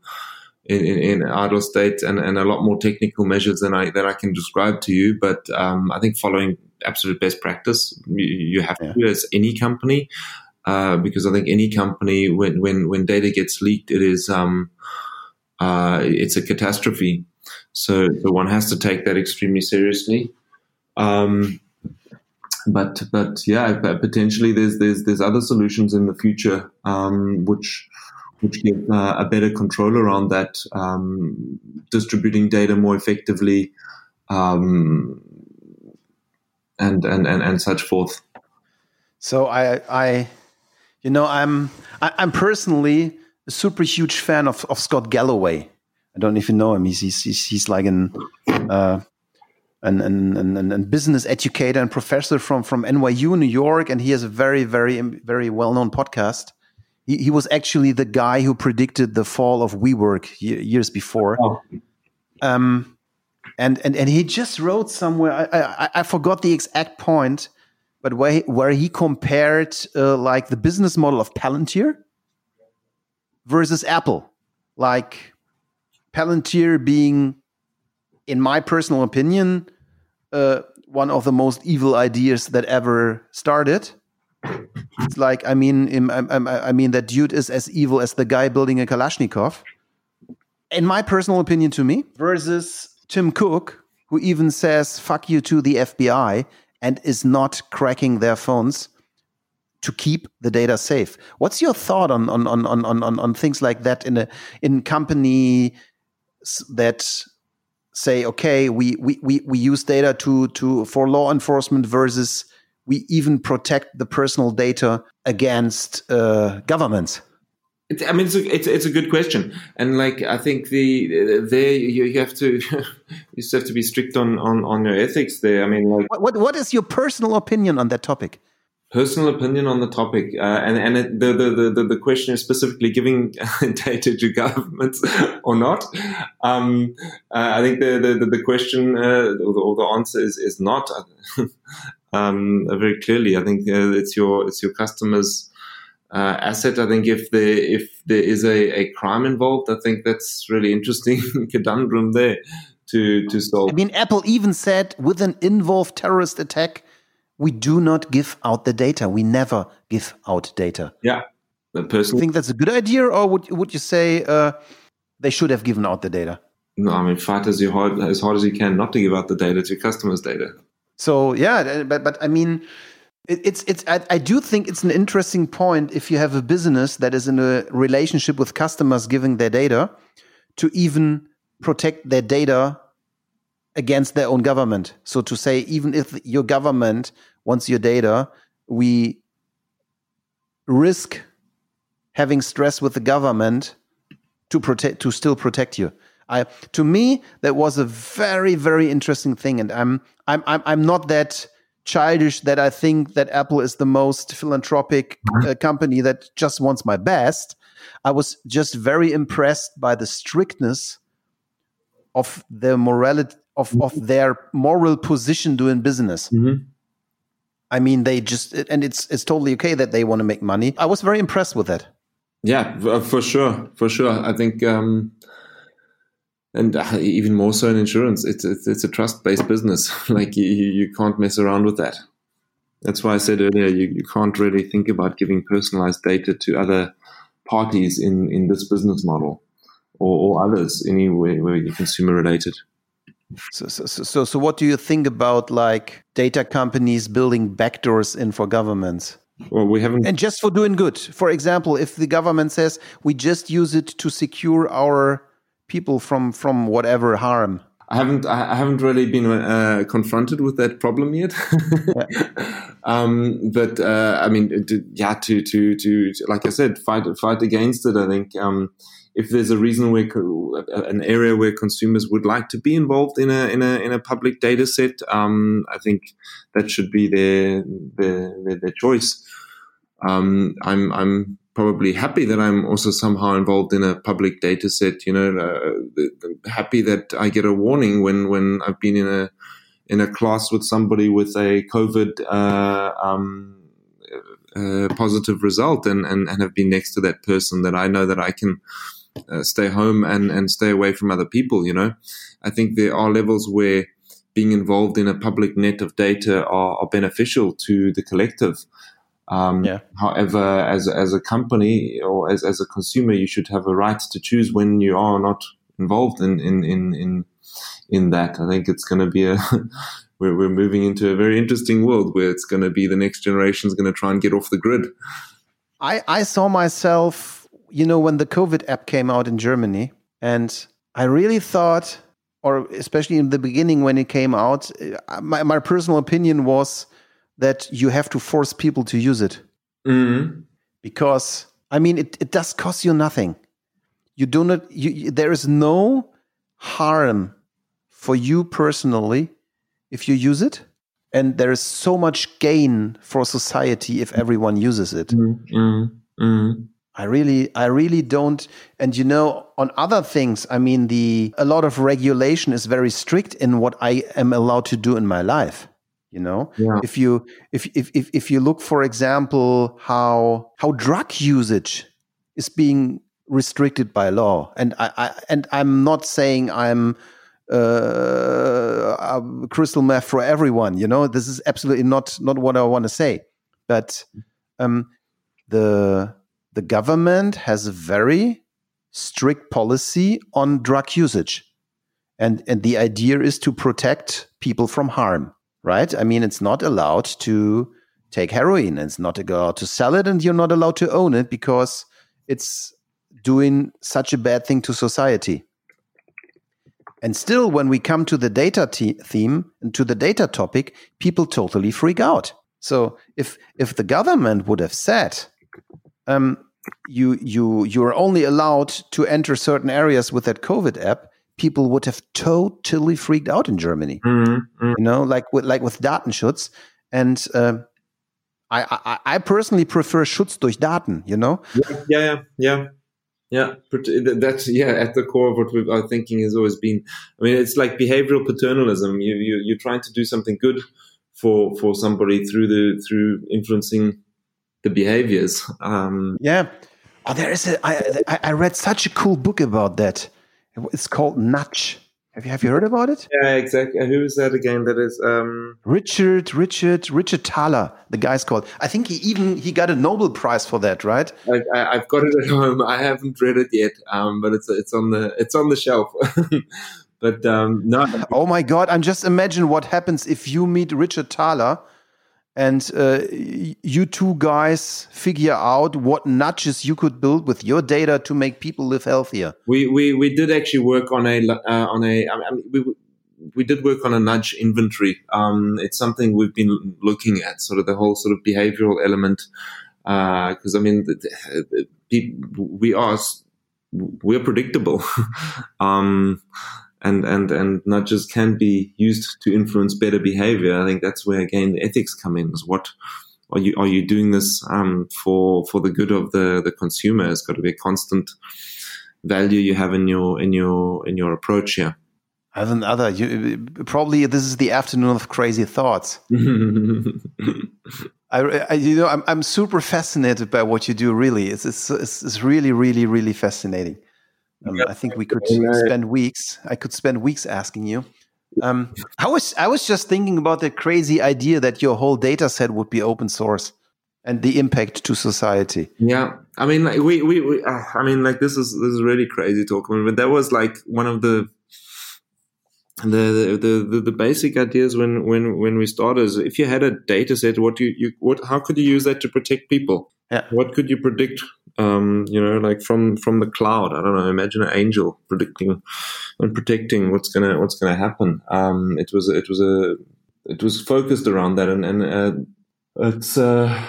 in, in, in, idle state and, and a lot more technical measures than I that I can describe to you. But um, I think following absolute best practice, you, you have yeah. to as any company. Uh, because I think any company, when, when, when data gets leaked, it is, um, uh, it's a catastrophe. So, so one has to take that extremely seriously. Um, but, but yeah, potentially there's, there's, there's other solutions in the future, um, which, which give uh, a better control around that, um, distributing data more effectively, um, and, and, and, and such forth. So I, I, you know, I'm, I, am i am personally a super huge fan of, of Scott Galloway. I don't know if you know him. He's he's he's, like an, uh, an, an, an, an business educator and professor from from NYU New York, and he has a very very very well known podcast. He, he was actually the guy who predicted the fall of WeWork years before. Oh. Um, and, and and he just wrote somewhere. I, I, I forgot the exact point, but where he, where he compared uh, like the business model of Palantir versus Apple, like Palantir being, in my personal opinion, uh, one of the most evil ideas that ever started. It's like I mean, I, I, I mean that dude is as evil as the guy building a Kalashnikov. In my personal opinion, to me, versus Tim Cook, who even says "fuck you" to the FBI and is not cracking their phones to keep the data safe. What's your thought on on on on on, on things like that in a in company that say, okay, we, we, we, we use data to to for law enforcement versus we even protect the personal data against uh, governments? It's, I mean, it's a, it's, it's a good question, and like I think the there you, you have to you just have to be strict on, on, on your ethics there. I mean, like what, what is your personal opinion on that topic? personal opinion on the topic, uh, and and it, the, the, the the question is specifically giving data to governments or not. Um, uh, I think the the, the question uh, or, the, or, the, answer is is not. um, very clearly, I think uh, it's your it's your customers. Uh, asset. I think if there if there is a, a crime involved, I think that's really interesting conundrum there to to solve. I mean, Apple even said with an involved terrorist attack, we do not give out the data. We never give out data. Yeah. The person. You think that's a good idea, or would would you say uh, they should have given out the data? No, I mean fight as hard as hard as you can not to give out the data to customers' data. So yeah, but but I mean, it's it's I, I do think it's an interesting point if you have a business that is in a relationship with customers giving their data to even protect their data against their own government. So to say, even if your government wants your data, we risk having stress with the government to protect to still protect you. I, to me, that was a very, very interesting thing, and I'm, I'm, I'm, I'm not that childish that I think that Apple is the most philanthropic uh, company that just wants my best. I was just very impressed by the strictness of the morality of of their moral position doing business. Mm-hmm. I mean, they just and it's it's totally okay that they want to make money. I was very impressed with that. Yeah, for sure, for sure. I think, um, and uh, even more so in insurance, it's it's, it's a trust based business. like you, you can't mess around with that. That's why I said earlier, you, you can't really think about giving personalized data to other parties in in this business model or, or others anywhere where you're consumer related. So, so, so, so, what do you think about like data companies building backdoors in for governments? Well, we haven't. And just for doing good. For example, if the government says we just use it to secure our people from from whatever harm. I haven't. I haven't really been uh, confronted with that problem yet. um, but uh, I mean, to, yeah, to, to to like I said, fight fight against it. I think. Um, if there's a reason where an area where consumers would like to be involved in a in a in a public data set, um, I think that should be their their their, their choice. Um, I'm I'm probably happy that I'm also somehow involved in a public data set. You know, uh, happy that I get a warning when when I've been in a in a class with somebody with a COVID. Uh, um, uh, positive result and, and, and have been next to that person that I know that I can uh, stay home and, and stay away from other people. You know, I think there are levels where being involved in a public net of data are, are beneficial to the collective. Um, yeah. However, as as a company or as, as a consumer, you should have a right to choose when you are not involved in in in in, in that. I think it's going to be a we're we're moving into a very interesting world where it's going to be the next generation is going to try and get off the grid. I I saw myself you know, when the COVID app came out in Germany, and I really thought, or especially in the beginning when it came out, uh, my, my personal opinion was that you have to force people to use it. Mm-hmm. Because, I mean, it, it does cost you nothing. You do not, you, you, there is no harm for you personally if you use it. And there is so much gain for society if everyone uses it. Mm-hmm. I really, I really don't. And you know, on other things, I mean, the a lot of regulation is very strict in what I am allowed to do in my life. You know, Yeah. if you if, if if if you look, for example, how how drug usage is being restricted by law, and I, I and I'm not saying I'm uh, uh, crystal meth for everyone. You know, this is absolutely not not what I want to say, but um, the the government has a very strict policy on drug usage and and the idea is to protect people from harm right? I mean it's not allowed to take heroin. It's not allowed to sell it and you're not allowed to own it because it's doing such a bad thing to society. And still when we come to the data theme and to the data topic people totally freak out. So if if the government would have said um, you you you're only allowed to enter certain areas with that COVID app, people would have totally freaked out in Germany. Mm-hmm. You know, like with like with Datenschutz, and uh, I, I I personally prefer Schutz durch Daten. You know, Yeah, yeah, yeah, yeah. But That's yeah at the core of what we our thinking has always been. I mean, it's like behavioral paternalism. You you you're trying to do something good for for somebody through the through influencing the behaviors. Um, yeah. Oh, there is a. I, I read such a cool book about that. It's called Nudge. Have you have you heard about it? yeah, exactly. Who is that again? That is um, Richard Richard Richard Thaler. The guy's called. I think he even he got a Nobel Prize for that, right? I, I, I've got it at home. I haven't read it yet, um, but it's it's on the it's on the shelf. but um, no, Oh my God! I'm just imagine what happens if you meet Richard Thaler, and uh, you two guys figure out what nudges you could build with your data to make people live healthier. we, we, we did actually work on a uh, on a I mean, we we did work on a nudge inventory. Um, it's something we've been looking at, sort of the whole sort of behavioral element. Because I mean, the, the, we are we're predictable, um, and and and nudges can be used to influence better behavior. I think that's where again the ethics come in. Is what are you are you doing this um, for for the good of the the consumer? It's got to be a constant value you have in your in your in your approach here. I have another. You, probably this is the afternoon of crazy thoughts. I, I you know, I'm I'm super fascinated by what you do. Really, it's it's it's, it's really really really fascinating. Um, I think we could spend weeks. I could spend weeks asking you. Um, I was I was just thinking about the crazy idea that your whole data set would be open source and the impact to society. Yeah, I mean, like we, we, we uh, I mean, like this is this is really crazy talk. I mean, but that was like one of the the the the, the basic ideas when when when we started. Is if you had a data set, what you you what how could you use that to protect people? Yeah. What could you predict? Um, you know, like from from the cloud. I don't know. Imagine an angel predicting and protecting what's gonna what's gonna happen. Um, it was it was a it was focused around that, and and uh, it's. Uh,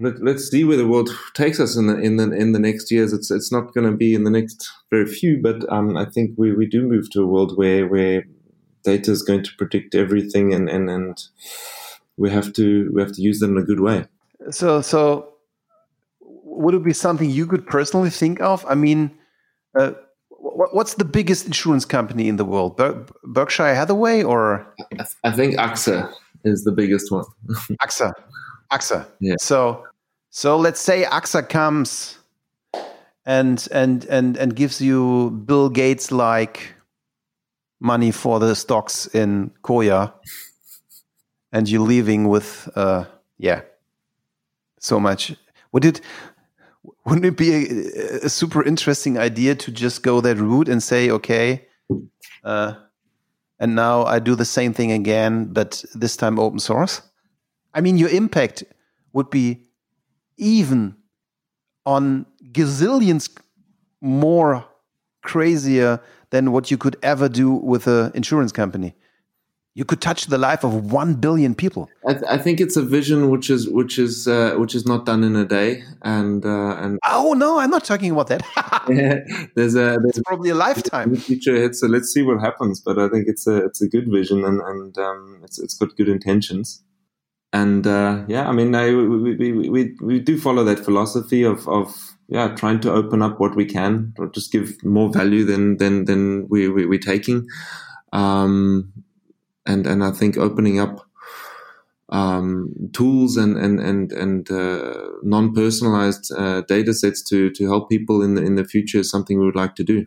let, let's see where the world takes us in the in the in the next years. It's it's not going to be in the next very few, but um, I think we, we do move to a world where where data is going to predict everything, and, and, and we have to we have to use them in a good way. So so would it be something you could personally think of? I mean, uh, what, what's the biggest insurance company in the world? Ber- Berkshire Hathaway or I think AXA is the biggest one. AXA? AXA. Yeah. So so let's say AXA comes and and and and gives you Bill Gates like money for the stocks in Coya, and you're leaving with uh yeah so much. Would it wouldn't it be a, a super interesting idea to just go that route and say okay, uh, and now I do the same thing again, but this time open source? I mean, your impact would be even on gazillions more crazier than what you could ever do with an insurance company. You could touch the life of one billion people. I, th- I think it's a vision which is which is uh, which is not done in a day, and uh, and oh no, I'm not talking about that. there's a there's probably a lifetime future. So let's see what happens. But I think it's a it's a good vision, and and um, it's it's got good intentions. And uh, yeah, I mean, I, we, we, we we do follow that philosophy of of yeah, trying to open up what we can, or just give more value than than than we, we we're taking. Um, and and I think opening up um, tools and and and and uh, non-personalized uh, data sets to to help people in the in the future is something we would like to do.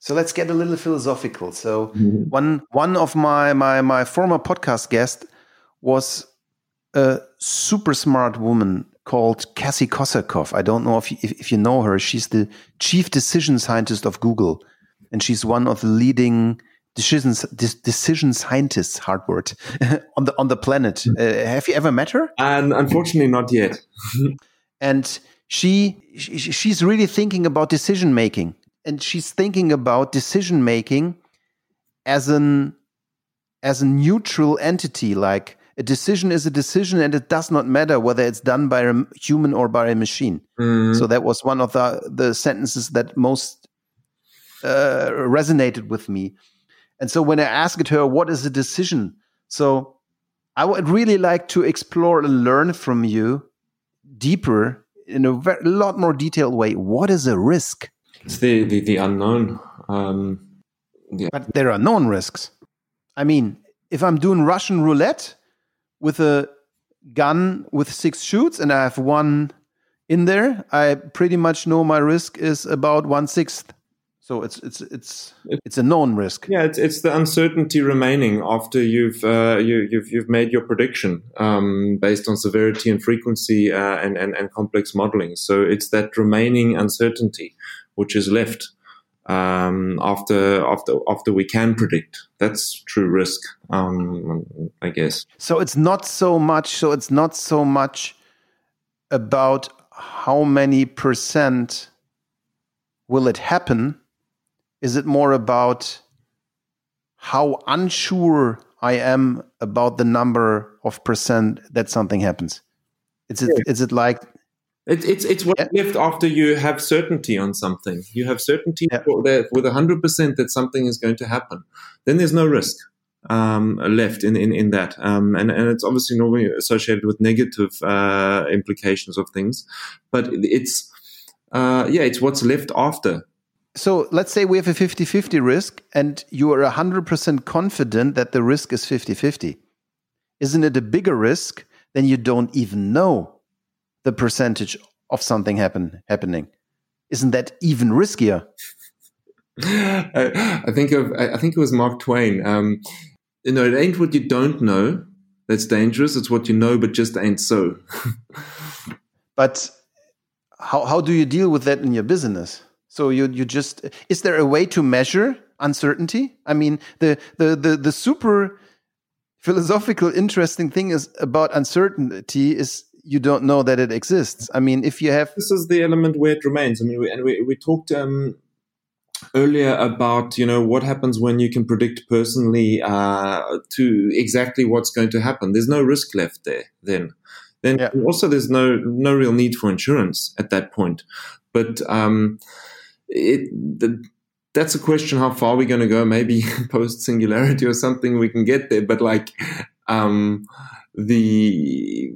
So let's get a little philosophical. So mm-hmm. one one of my my my former podcast guest was a super smart woman called Cassie Kozyrkov. I don't know if you, if, if you know her. She's the chief decision scientist of Google, and she's one of the leading decisions decision scientists hard word on the on the planet. Uh, have you ever met her? And unfortunately not yet. And she, she she's really thinking about decision making. And she's thinking about decision making as an as a neutral entity. Like a decision is a decision and it does not matter whether it's done by a human or by a machine. Mm. so that was one of the the sentences that most uh, resonated with me and so when I asked her, what is the decision? So I would really like to explore and learn from you deeper in a very, lot more detailed way. What is a risk? It's the, the, the unknown. Um, yeah. But there are known risks. I mean, if I'm doing Russian roulette with a gun with six shoots and I have one in there, I pretty much know my risk is about one sixth. So it's it's it's it's a known risk. Yeah, it's it's the uncertainty remaining after you've uh, you, you've you've made your prediction um, based on severity and frequency uh, and, and and complex modeling. So it's that remaining uncertainty which is left um, after after after we can predict. That's true risk, um, I guess. So it's not so much. So it's not so much about how many percent will it happen is it more about how unsure I am about the number of percent that something happens? Is it is it like it, it's it's what's yeah. left after you have certainty on something. You have certainty yeah. with hundred percent that something is going to happen. Then there's no risk um, left in in, in that, um, and and it's obviously normally associated with negative uh, implications of things. But it's uh, yeah, it's what's left after so let's say we have a 50 50 risk and you are 100% confident that the risk is 50 50. Isn't it a bigger risk than you don't even know the percentage of something happen, happening? Isn't that even riskier? I, I, think of I think it was Mark Twain. Um, you know, it ain't what you don't know that's dangerous. It's what you know, but just ain't so. but how how do you deal with that in your business? So you you just is there a way to measure uncertainty? I mean, the the the the super philosophical interesting thing is about uncertainty is you don't know that it exists. I mean, if you have this is the element where it remains. I mean, we, and we we talked um, earlier about you know what happens when you can predict personally uh, to exactly what's going to happen. There's no risk left there. Then, then yeah. also there's no no real need for insurance at that point. But um, it, the, that's a question how far we're going to go. Maybe post singularity or something we can get there. But like um, the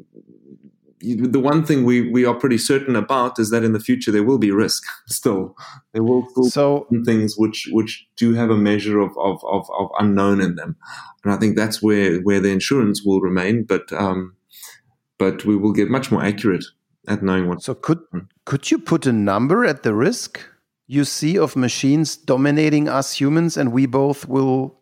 the one thing we, we are pretty certain about is that in the future there will be risk still. There will still so, things which which do have a measure of, of, of, of, unknown in them. And I think that's where, where the insurance will remain, but um, but we will get much more accurate at knowing what So could could you put a number at the risk? You see of machines dominating us humans and we both will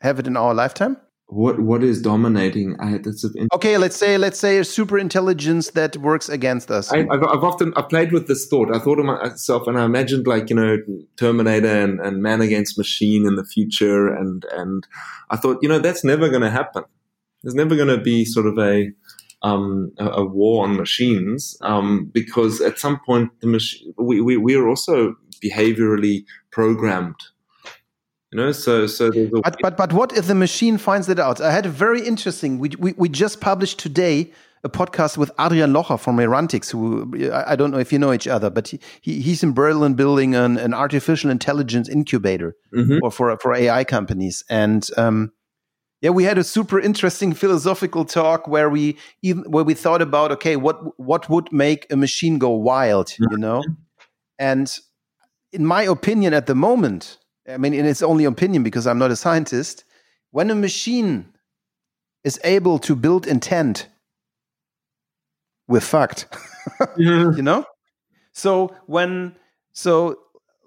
have it in our lifetime? What what is dominating? I, that's okay. Let's say let's say a super intelligence that works against us. I, have I've often I played with this thought. I thought of myself and I imagined like you know Terminator and, and Man Against Machine in the future, and and I thought you know that's never going to happen. There's never going to be sort of a um, a, a, war on machines um, because at some point the machine we, we we are also behaviorally programmed You know, so so But but but what if the machine finds it out? I had a very interesting. We we, we just published today a podcast with Adrian Locher from Merantix, who I don't know if you know each other, but he, he he's in Berlin building an, an artificial intelligence incubator Mhm. or for for AI companies. And um, yeah, we had a super interesting philosophical talk where we even where we thought about okay, what what would make a machine go wild, you know? And in my opinion, at the moment, I mean, and it's only opinion because I'm not a scientist. When a machine is able to build intent, we're fucked. Yeah. Mm-hmm. you know so when so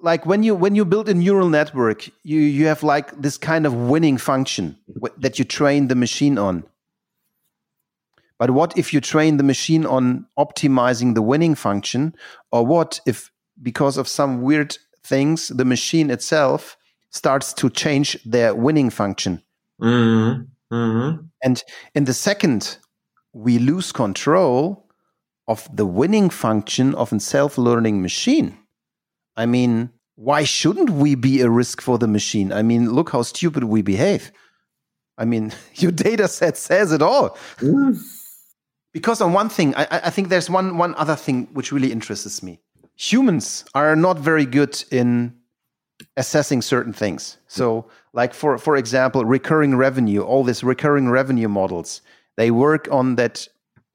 like when you when you build a neural network you you have like this kind of winning function that you train the machine on but what if you train the machine on optimizing the winning function or what if because of some weird things the machine itself starts to change their winning function Mhm. Mhm. and in the second we lose control of the winning function of a self learning machine, I mean, why shouldn't we be a risk for the machine? I mean, look how stupid we behave. I mean, your data set says it all. Mm. Because on one thing, I, I- I think there's one, one other thing which really interests me. Humans are not very good in assessing certain things. So, like for for example, recurring revenue, all these recurring revenue models, they work on that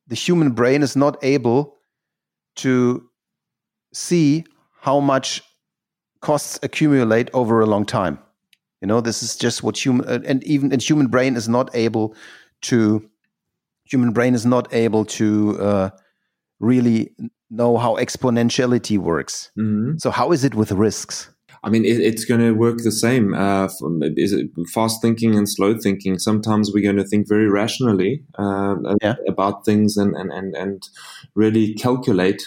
the human brain is not able to see how much costs accumulate over a long time. You know, this is just what human uh, and even and human brain is not able to human brain is not able to uh, really know how exponentiality works. Mhm. So how is it with risks? I mean, it, it's going to work the same. Uh, is it fast thinking and slow thinking? Sometimes we're going to think very rationally uh, Yeah. about things and, and, and, and really calculate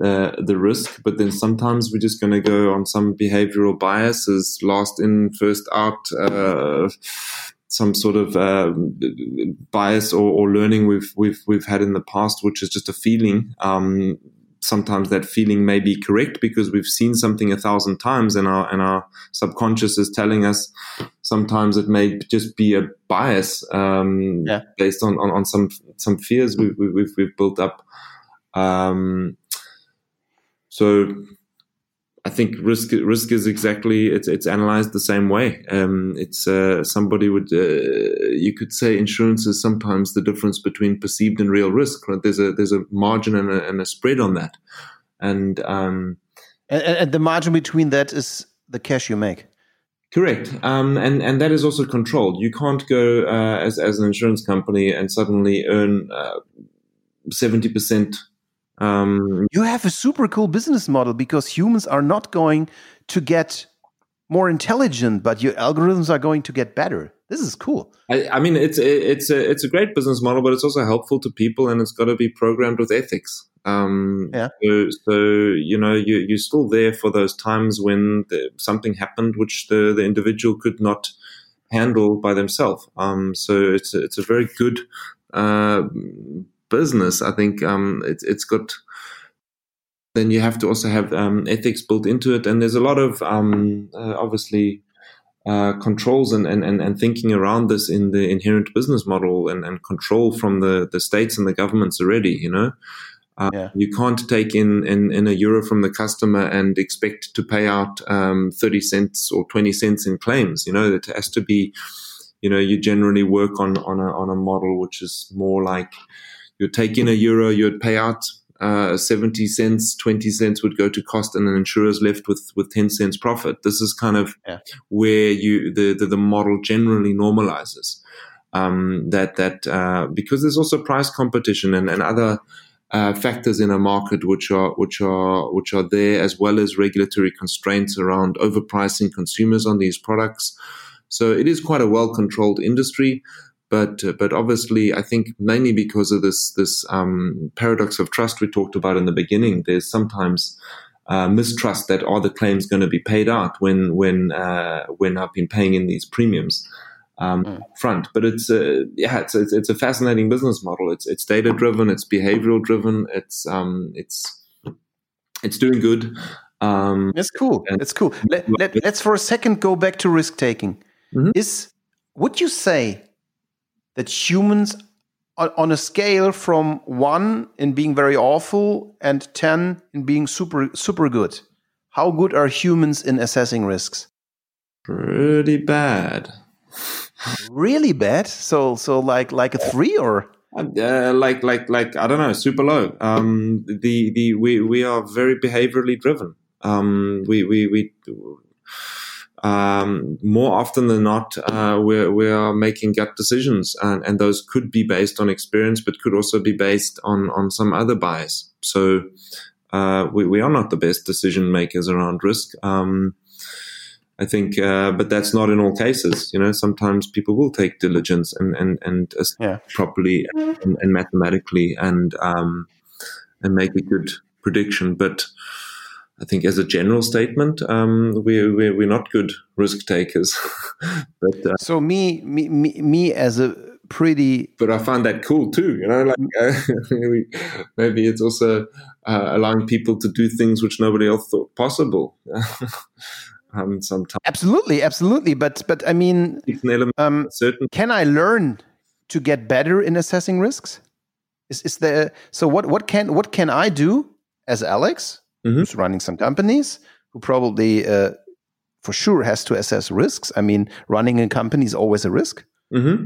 uh, the risk. But then sometimes we're just going to go on some behavioral biases, last in, first out, uh, some sort of um, bias or, or learning we've we've we've had in the past, which is just a feeling. Um, sometimes that feeling may be correct because we've seen something a thousand times and our and our subconscious is telling us sometimes it may just be a bias um, Yeah. based on, on, on some some fears we, we, we've we've built up um, so I think risk risk is exactly it's it's analyzed the same way. Um, it's uh, somebody would uh, you could say insurance is sometimes the difference between perceived and real risk. Right? There's a there's a margin and a, and a spread on that, and um, And, and the margin between that is the cash you make. Correct, um, and and that is also controlled. You can't go uh, as as an insurance company and suddenly earn seventy percent. Um, You have a super cool business model because humans are not going to get more intelligent, but your algorithms are going to get better. This is cool. I, I mean, it's it's a it's a great business model, but it's also helpful to people, and it's got to be programmed with ethics. Um, Yeah. So, so you know, you you're still there for those times when the, something happened which the the individual could not handle by themselves. Um, so it's a, it's a very good uh, business. I think um, it's it's got. Then you have to also have um, ethics built into it, and there's a lot of um, uh, obviously uh, controls and, and, and, and thinking around this in the inherent business model and, and control from the, the states and the governments already, you know. Uh, Yeah. You can't take in, in, in a euro from the customer and expect to pay out um, 30 cents or 20 cents in claims. You know, it has to be, you know, you generally work on, on, a, on a model which is more like you take in a euro, you'd pay out uh, 70 cents, 20 cents would go to cost, and an insurer's left with, with 10 cents profit. This is kind of Yeah. where you the, the, the model generally normalizes. Um, that that uh, because there's also price competition and, and other uh, factors in a market which are which are which are there as well as regulatory constraints around overpricing consumers on these products. So it is quite a well controlled industry, but uh, but obviously I think mainly because of this this um, paradox of trust we talked about in the beginning. There's sometimes uh, mistrust that are the claims going to be paid out when when uh, when I've been paying in these premiums um, Mm. front. But it's a yeah, it's, it's it's a fascinating business model. It's it's data driven, it's behavioral driven, it's um it's it's doing good. Um, it's cool. It's cool. Let, let, let's for a second go back to risk taking. Mhm. Is would you say that humans on, a scale from one in being very awful and ten in being super super good, how good are humans in assessing risks? pretty bad. Really bad. So so like like a three or Uh, like like like I don't know, super low. Um, the the we we are very behaviorally driven. Um, we we we. Um, more often than not, uh, we're, we are making gut decisions, and, and those could be based on experience, but could also be based on, on some other bias. So, uh, we, we are not the best decision makers around risk. Um, I think, uh, but that's not in all cases. You know, sometimes people will take diligence and and and Yeah. properly and, and mathematically and um, and make a good prediction. But I think, as a general statement, um, we we we're not good risk takers. but uh, so me me me, me as a pretty but I find that cool too. You know, like uh, maybe, maybe it's also uh, allowing people to do things which nobody else thought possible. um, sometimes absolutely absolutely. But but I mean, it's an element um, certain can I learn to get better in assessing risks? Is is there so what what can what can I do as Alex, Mhm. who's running some companies, who probably uh, for sure has to assess risks. I mean, running a company is always a risk. hmm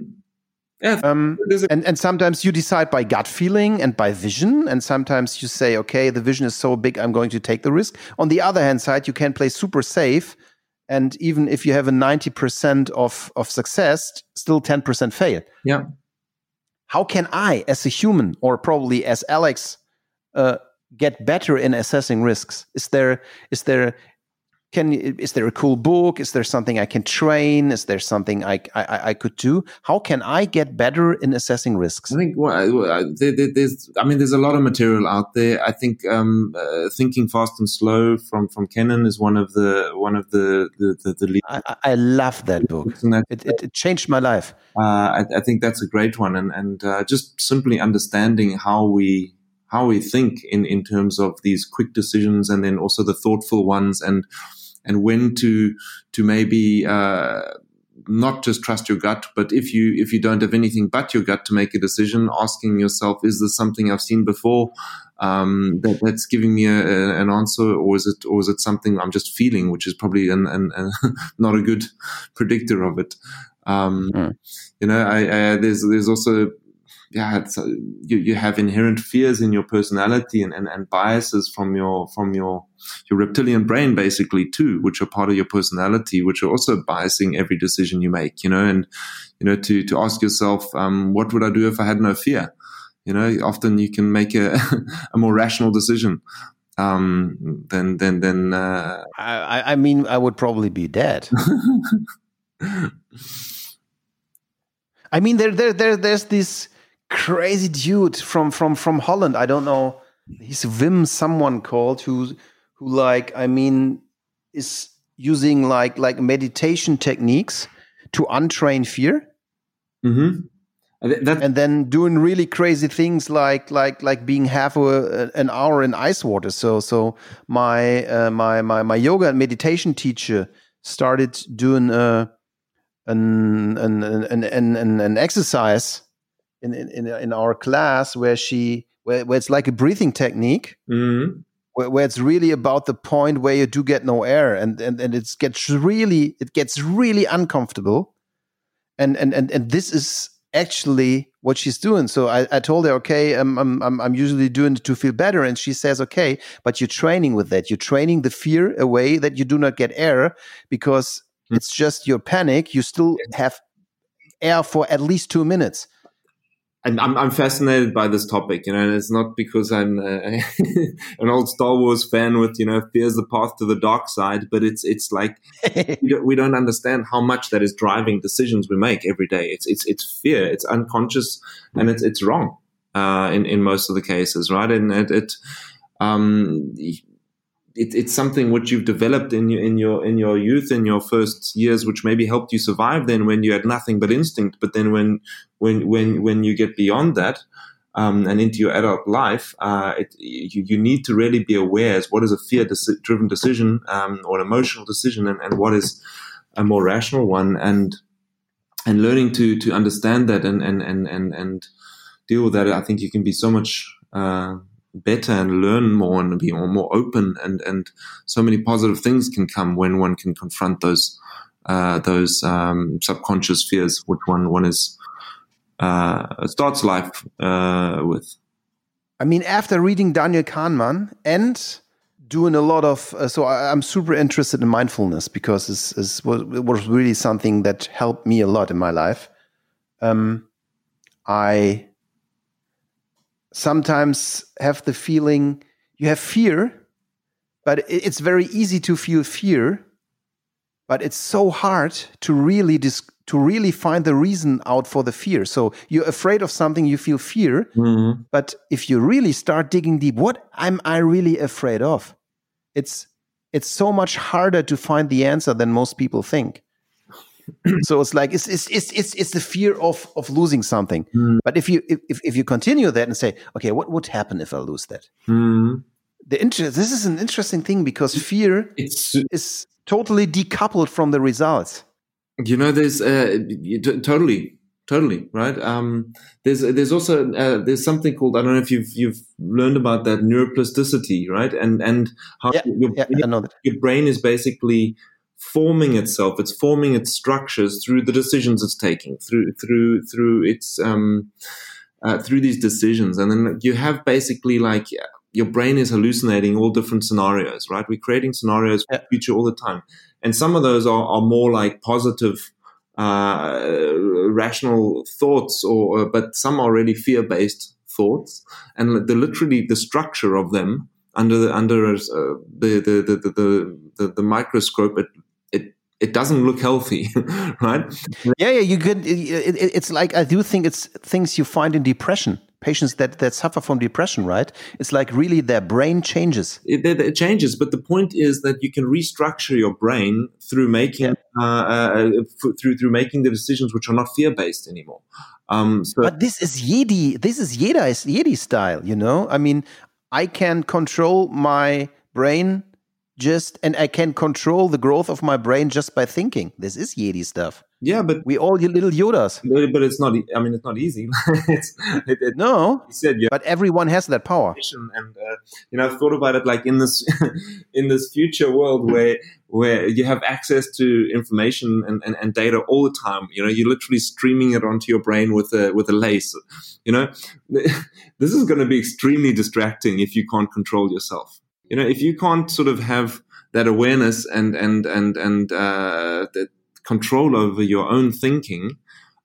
Yeah, Um, a and and sometimes you decide by gut feeling and by vision, and sometimes you say, okay, the vision is so big, I'm going to take the risk. On the other hand side, you can play super safe, and even if you have a ninety percent of of success, still ten percent fail. yeah. How can I, as a human, or probably as Alex, uh, get better in assessing risks? Is there is there can is there a cool book? Is there something I can train? Is there something I I, I could do? How can I get better in assessing risks? I think well, well, there, there- there's, I mean, there's a lot of material out there. I think um, uh, thinking fast and slow from from Kahneman is one of the one of the the the, the I, I- I love that book. that. It, it, it changed my life. Uh, I, I think that's a great one, and and uh, just simply understanding how we how we think in in terms of these quick decisions, and then also the thoughtful ones, and and when to to maybe. Uh, not just trust your gut, but if you if you don't have anything but your gut to make a decision, asking yourself, is this something I've seen before um, that, that's giving me a, a, an answer, or is it or is it something I'm just feeling, which is probably an, an, an not a good predictor of it. Um, Mm. You know, I, I, there's there's also yeah, it's, uh, you you have inherent fears in your personality and, and, and biases from your from your your reptilian brain basically too, which are part of your personality, which are also biasing every decision you make. You know, and you know to to ask yourself, um, what would I do if I had no fear? You know, often you can make a a more rational decision um, than than than. Uh, I, I- I mean, I would probably be dead. I mean, there, there, there, there's this crazy dude from from from Holland. I don't know. He's Wim, someone called who who like I mean is using like like meditation techniques to untrain fear hmm That, and then doing really crazy things like like like being half a, an hour in ice water. So so my uh, my my my yoga and meditation teacher started doing uh, an, an, an, an, an, an exercise in, in in our class where she where, where it's like a breathing technique Mhm. where, where it's really about the point where you do get no air and and, and it gets really it gets really uncomfortable. And and and, and this is actually what she's doing. So i, I told her okay I'm, I'm i'm i'm usually doing it to feel better. And she says okay but you're training with that. You're training the fear away that you do not get air because Hmm. it's just your panic. You still have air for at least two minutes I'm, I'm fascinated by this topic, you know, and it's not because I'm uh, an old Star Wars fan with, you know, fear's the path to the dark side, but it's, it's like, we don't, we don't understand how much that is driving decisions we make every day. It's, it's, it's fear, it's unconscious and it's, it's wrong, uh, in, in most of the cases, right? And it, it, um, it, it's something which you've developed in your in your in your youth in your first years, which maybe helped you survive then when you had nothing but instinct. But then when when when when you get beyond that, um, and into your adult life, uh, it, you, you, need to really be aware as what is a fear-driven decision um, or an emotional decision, and, and, what is a more rational one, and and learning to to understand that and and and and, and deal with that. I think you can be so much. Uh, better and learn more and be more, open and and so many positive things can come when one can confront those uh, those um, subconscious fears which one one is uh, starts life uh, with. I mean, after reading Daniel Kahneman and doing a lot of, uh, so I, am super interested in mindfulness because it's, it's, it was really something that helped me a lot in my life. Um, I sometimes have the feeling you have fear, but it's very easy to feel fear, but it's so hard to really dis- to really find the reason out for the fear. So you're afraid of something, you feel fear. Mm-hmm. But if you really start digging deep, what am I really afraid of? It's it's so much harder to find the answer than most people think. So it's like it's it's it's it's, it's the fear of of losing something. Mm. But if you if if you continue that and say, okay, what would happen if I lose that? Mm. The interest. This is an interesting thing because fear it's, is totally decoupled from the results. You know, there's uh, totally, totally right. Um, there's there's also uh, there's something called I don't know if you've you've learned about that neuroplasticity, right? And and how yeah, your, yeah, your brain is basically forming itself. It's forming its structures through the decisions it's taking, through through through its um, uh, through these decisions, and then you have basically like your brain is hallucinating all different scenarios, right? We're creating scenarios for the future all the time. And some of those are, are more like positive, uh, rational thoughts, or, but some are really fear based thoughts. And the literally the structure of them under the, under uh, the, the, the, the, the, the microscope, it, it doesn't look healthy, right? Yeah, yeah. You could. It, it, it's like I do think it's things you find in depression patients that, that suffer from depression, right? It's like really their brain changes. It, it changes, but the point is that you can restructure your brain through making yeah. uh, uh, through through making the decisions which are not fear based anymore. Um, so but this is Yedi. This is Jedi Jedi style. You know, I mean, I can control my brain just and I can control the growth of my brain just by thinking. This is Jedi stuff. Yeah, but we all little Yodas. But it's not. I mean, it's not easy. it's, it, it, no, said, yeah. but everyone has that power. And uh, you know, I've thought about it like in this in this future world where where you have access to information and, and, and data all the time. You know, you're literally streaming it onto your brain with a with a lace. You know, this is going to be extremely distracting if you can't control yourself. You know, if you can't sort of have that awareness and and and and uh, that control over your own thinking,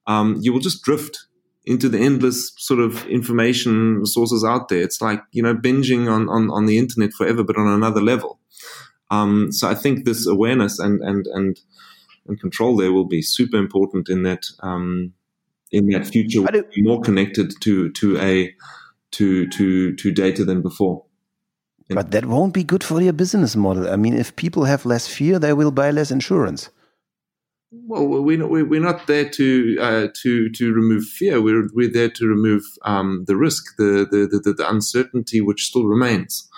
um, you will just drift into the endless sort of information sources out there. It's like, you know, binging on, on, on the internet forever, but on another level. Um, so I think this awareness and, and, and, and control there will be super important in that, um, in that future, we'll be more connected to, to a, to, to, to data than before. But that won't be good for your business model. I mean, if people have less fear, they will buy less insurance. Well, we're not, we're not there to uh, to to remove fear. We're we're there to remove um, the risk, the, the the, the uncertainty which still remains.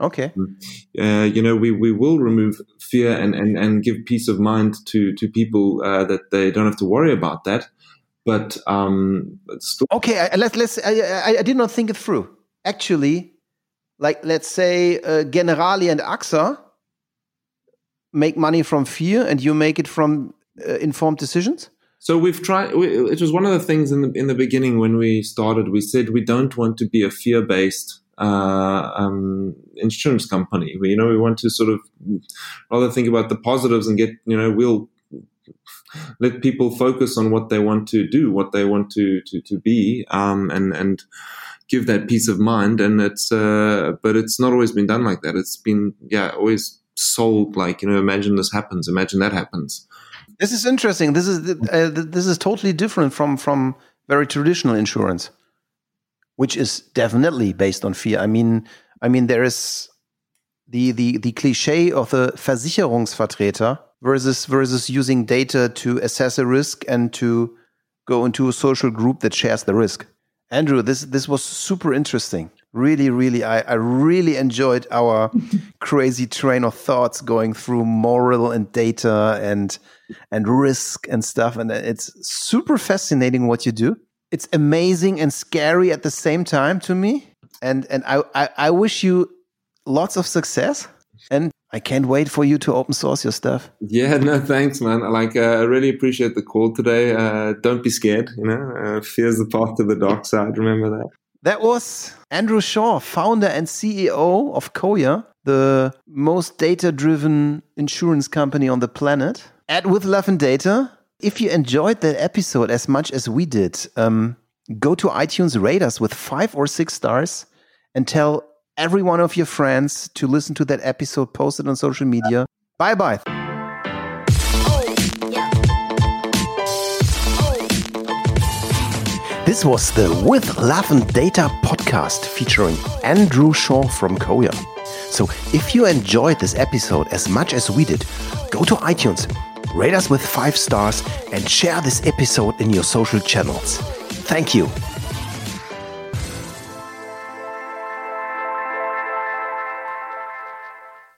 Okay. Uh, you know, we, we will remove fear and, and, and give peace of mind to to people uh, that they don't have to worry about that. But um, still- okay, let's let's. I, I, I, did not think it through. Actually, like let's say uh, Generali and AXA make money from fear and you make it from uh, informed decisions? So we've tried. We, it was one of the things in the in the beginning when we started. We said we don't want to be a fear based uh, um, insurance company. We, you know, we want to sort of rather think about the positives and get. You know, we'll let people focus on what they want to do, what they want to to, to be, um, and and give that peace of mind. And it's uh, but it's not always been done like that. It's been yeah always sold like you know imagine this happens imagine that happens this is interesting this is uh, this is totally different from from very traditional insurance which is definitely based on fear i mean i mean there is the the the cliche of the versicherungsvertreter versus versus using data to assess a risk and to go into a social group that shares the risk Andrew, this this was super interesting. Really, really, I, I really enjoyed our crazy train of thoughts going through moral and data and and risk and stuff. And it's super fascinating what you do. It's amazing and scary at the same time to me. And and I, I, I wish you lots of success. And I can't wait for you to open source your stuff. Yeah, no, thanks, man. Like, uh, I really appreciate the call today. Uh, don't be scared. You know, uh, fear's the path to the dark side. Remember that. That was Andrew Shaw, founder and CEO of Coya, the most data driven insurance company on the planet. At With Love and Data, if you enjoyed that episode as much as we did, um, go to iTunes, rate us with five or six stars, and tell every one of your friends to listen to that episode, post it on social media. Bye bye. Oh, this was the With Love and Data podcast featuring Andrew Shaw from Coya. So if you enjoyed this episode as much as we did, go to iTunes, rate us with five stars, and share this episode in your social channels. Thank you.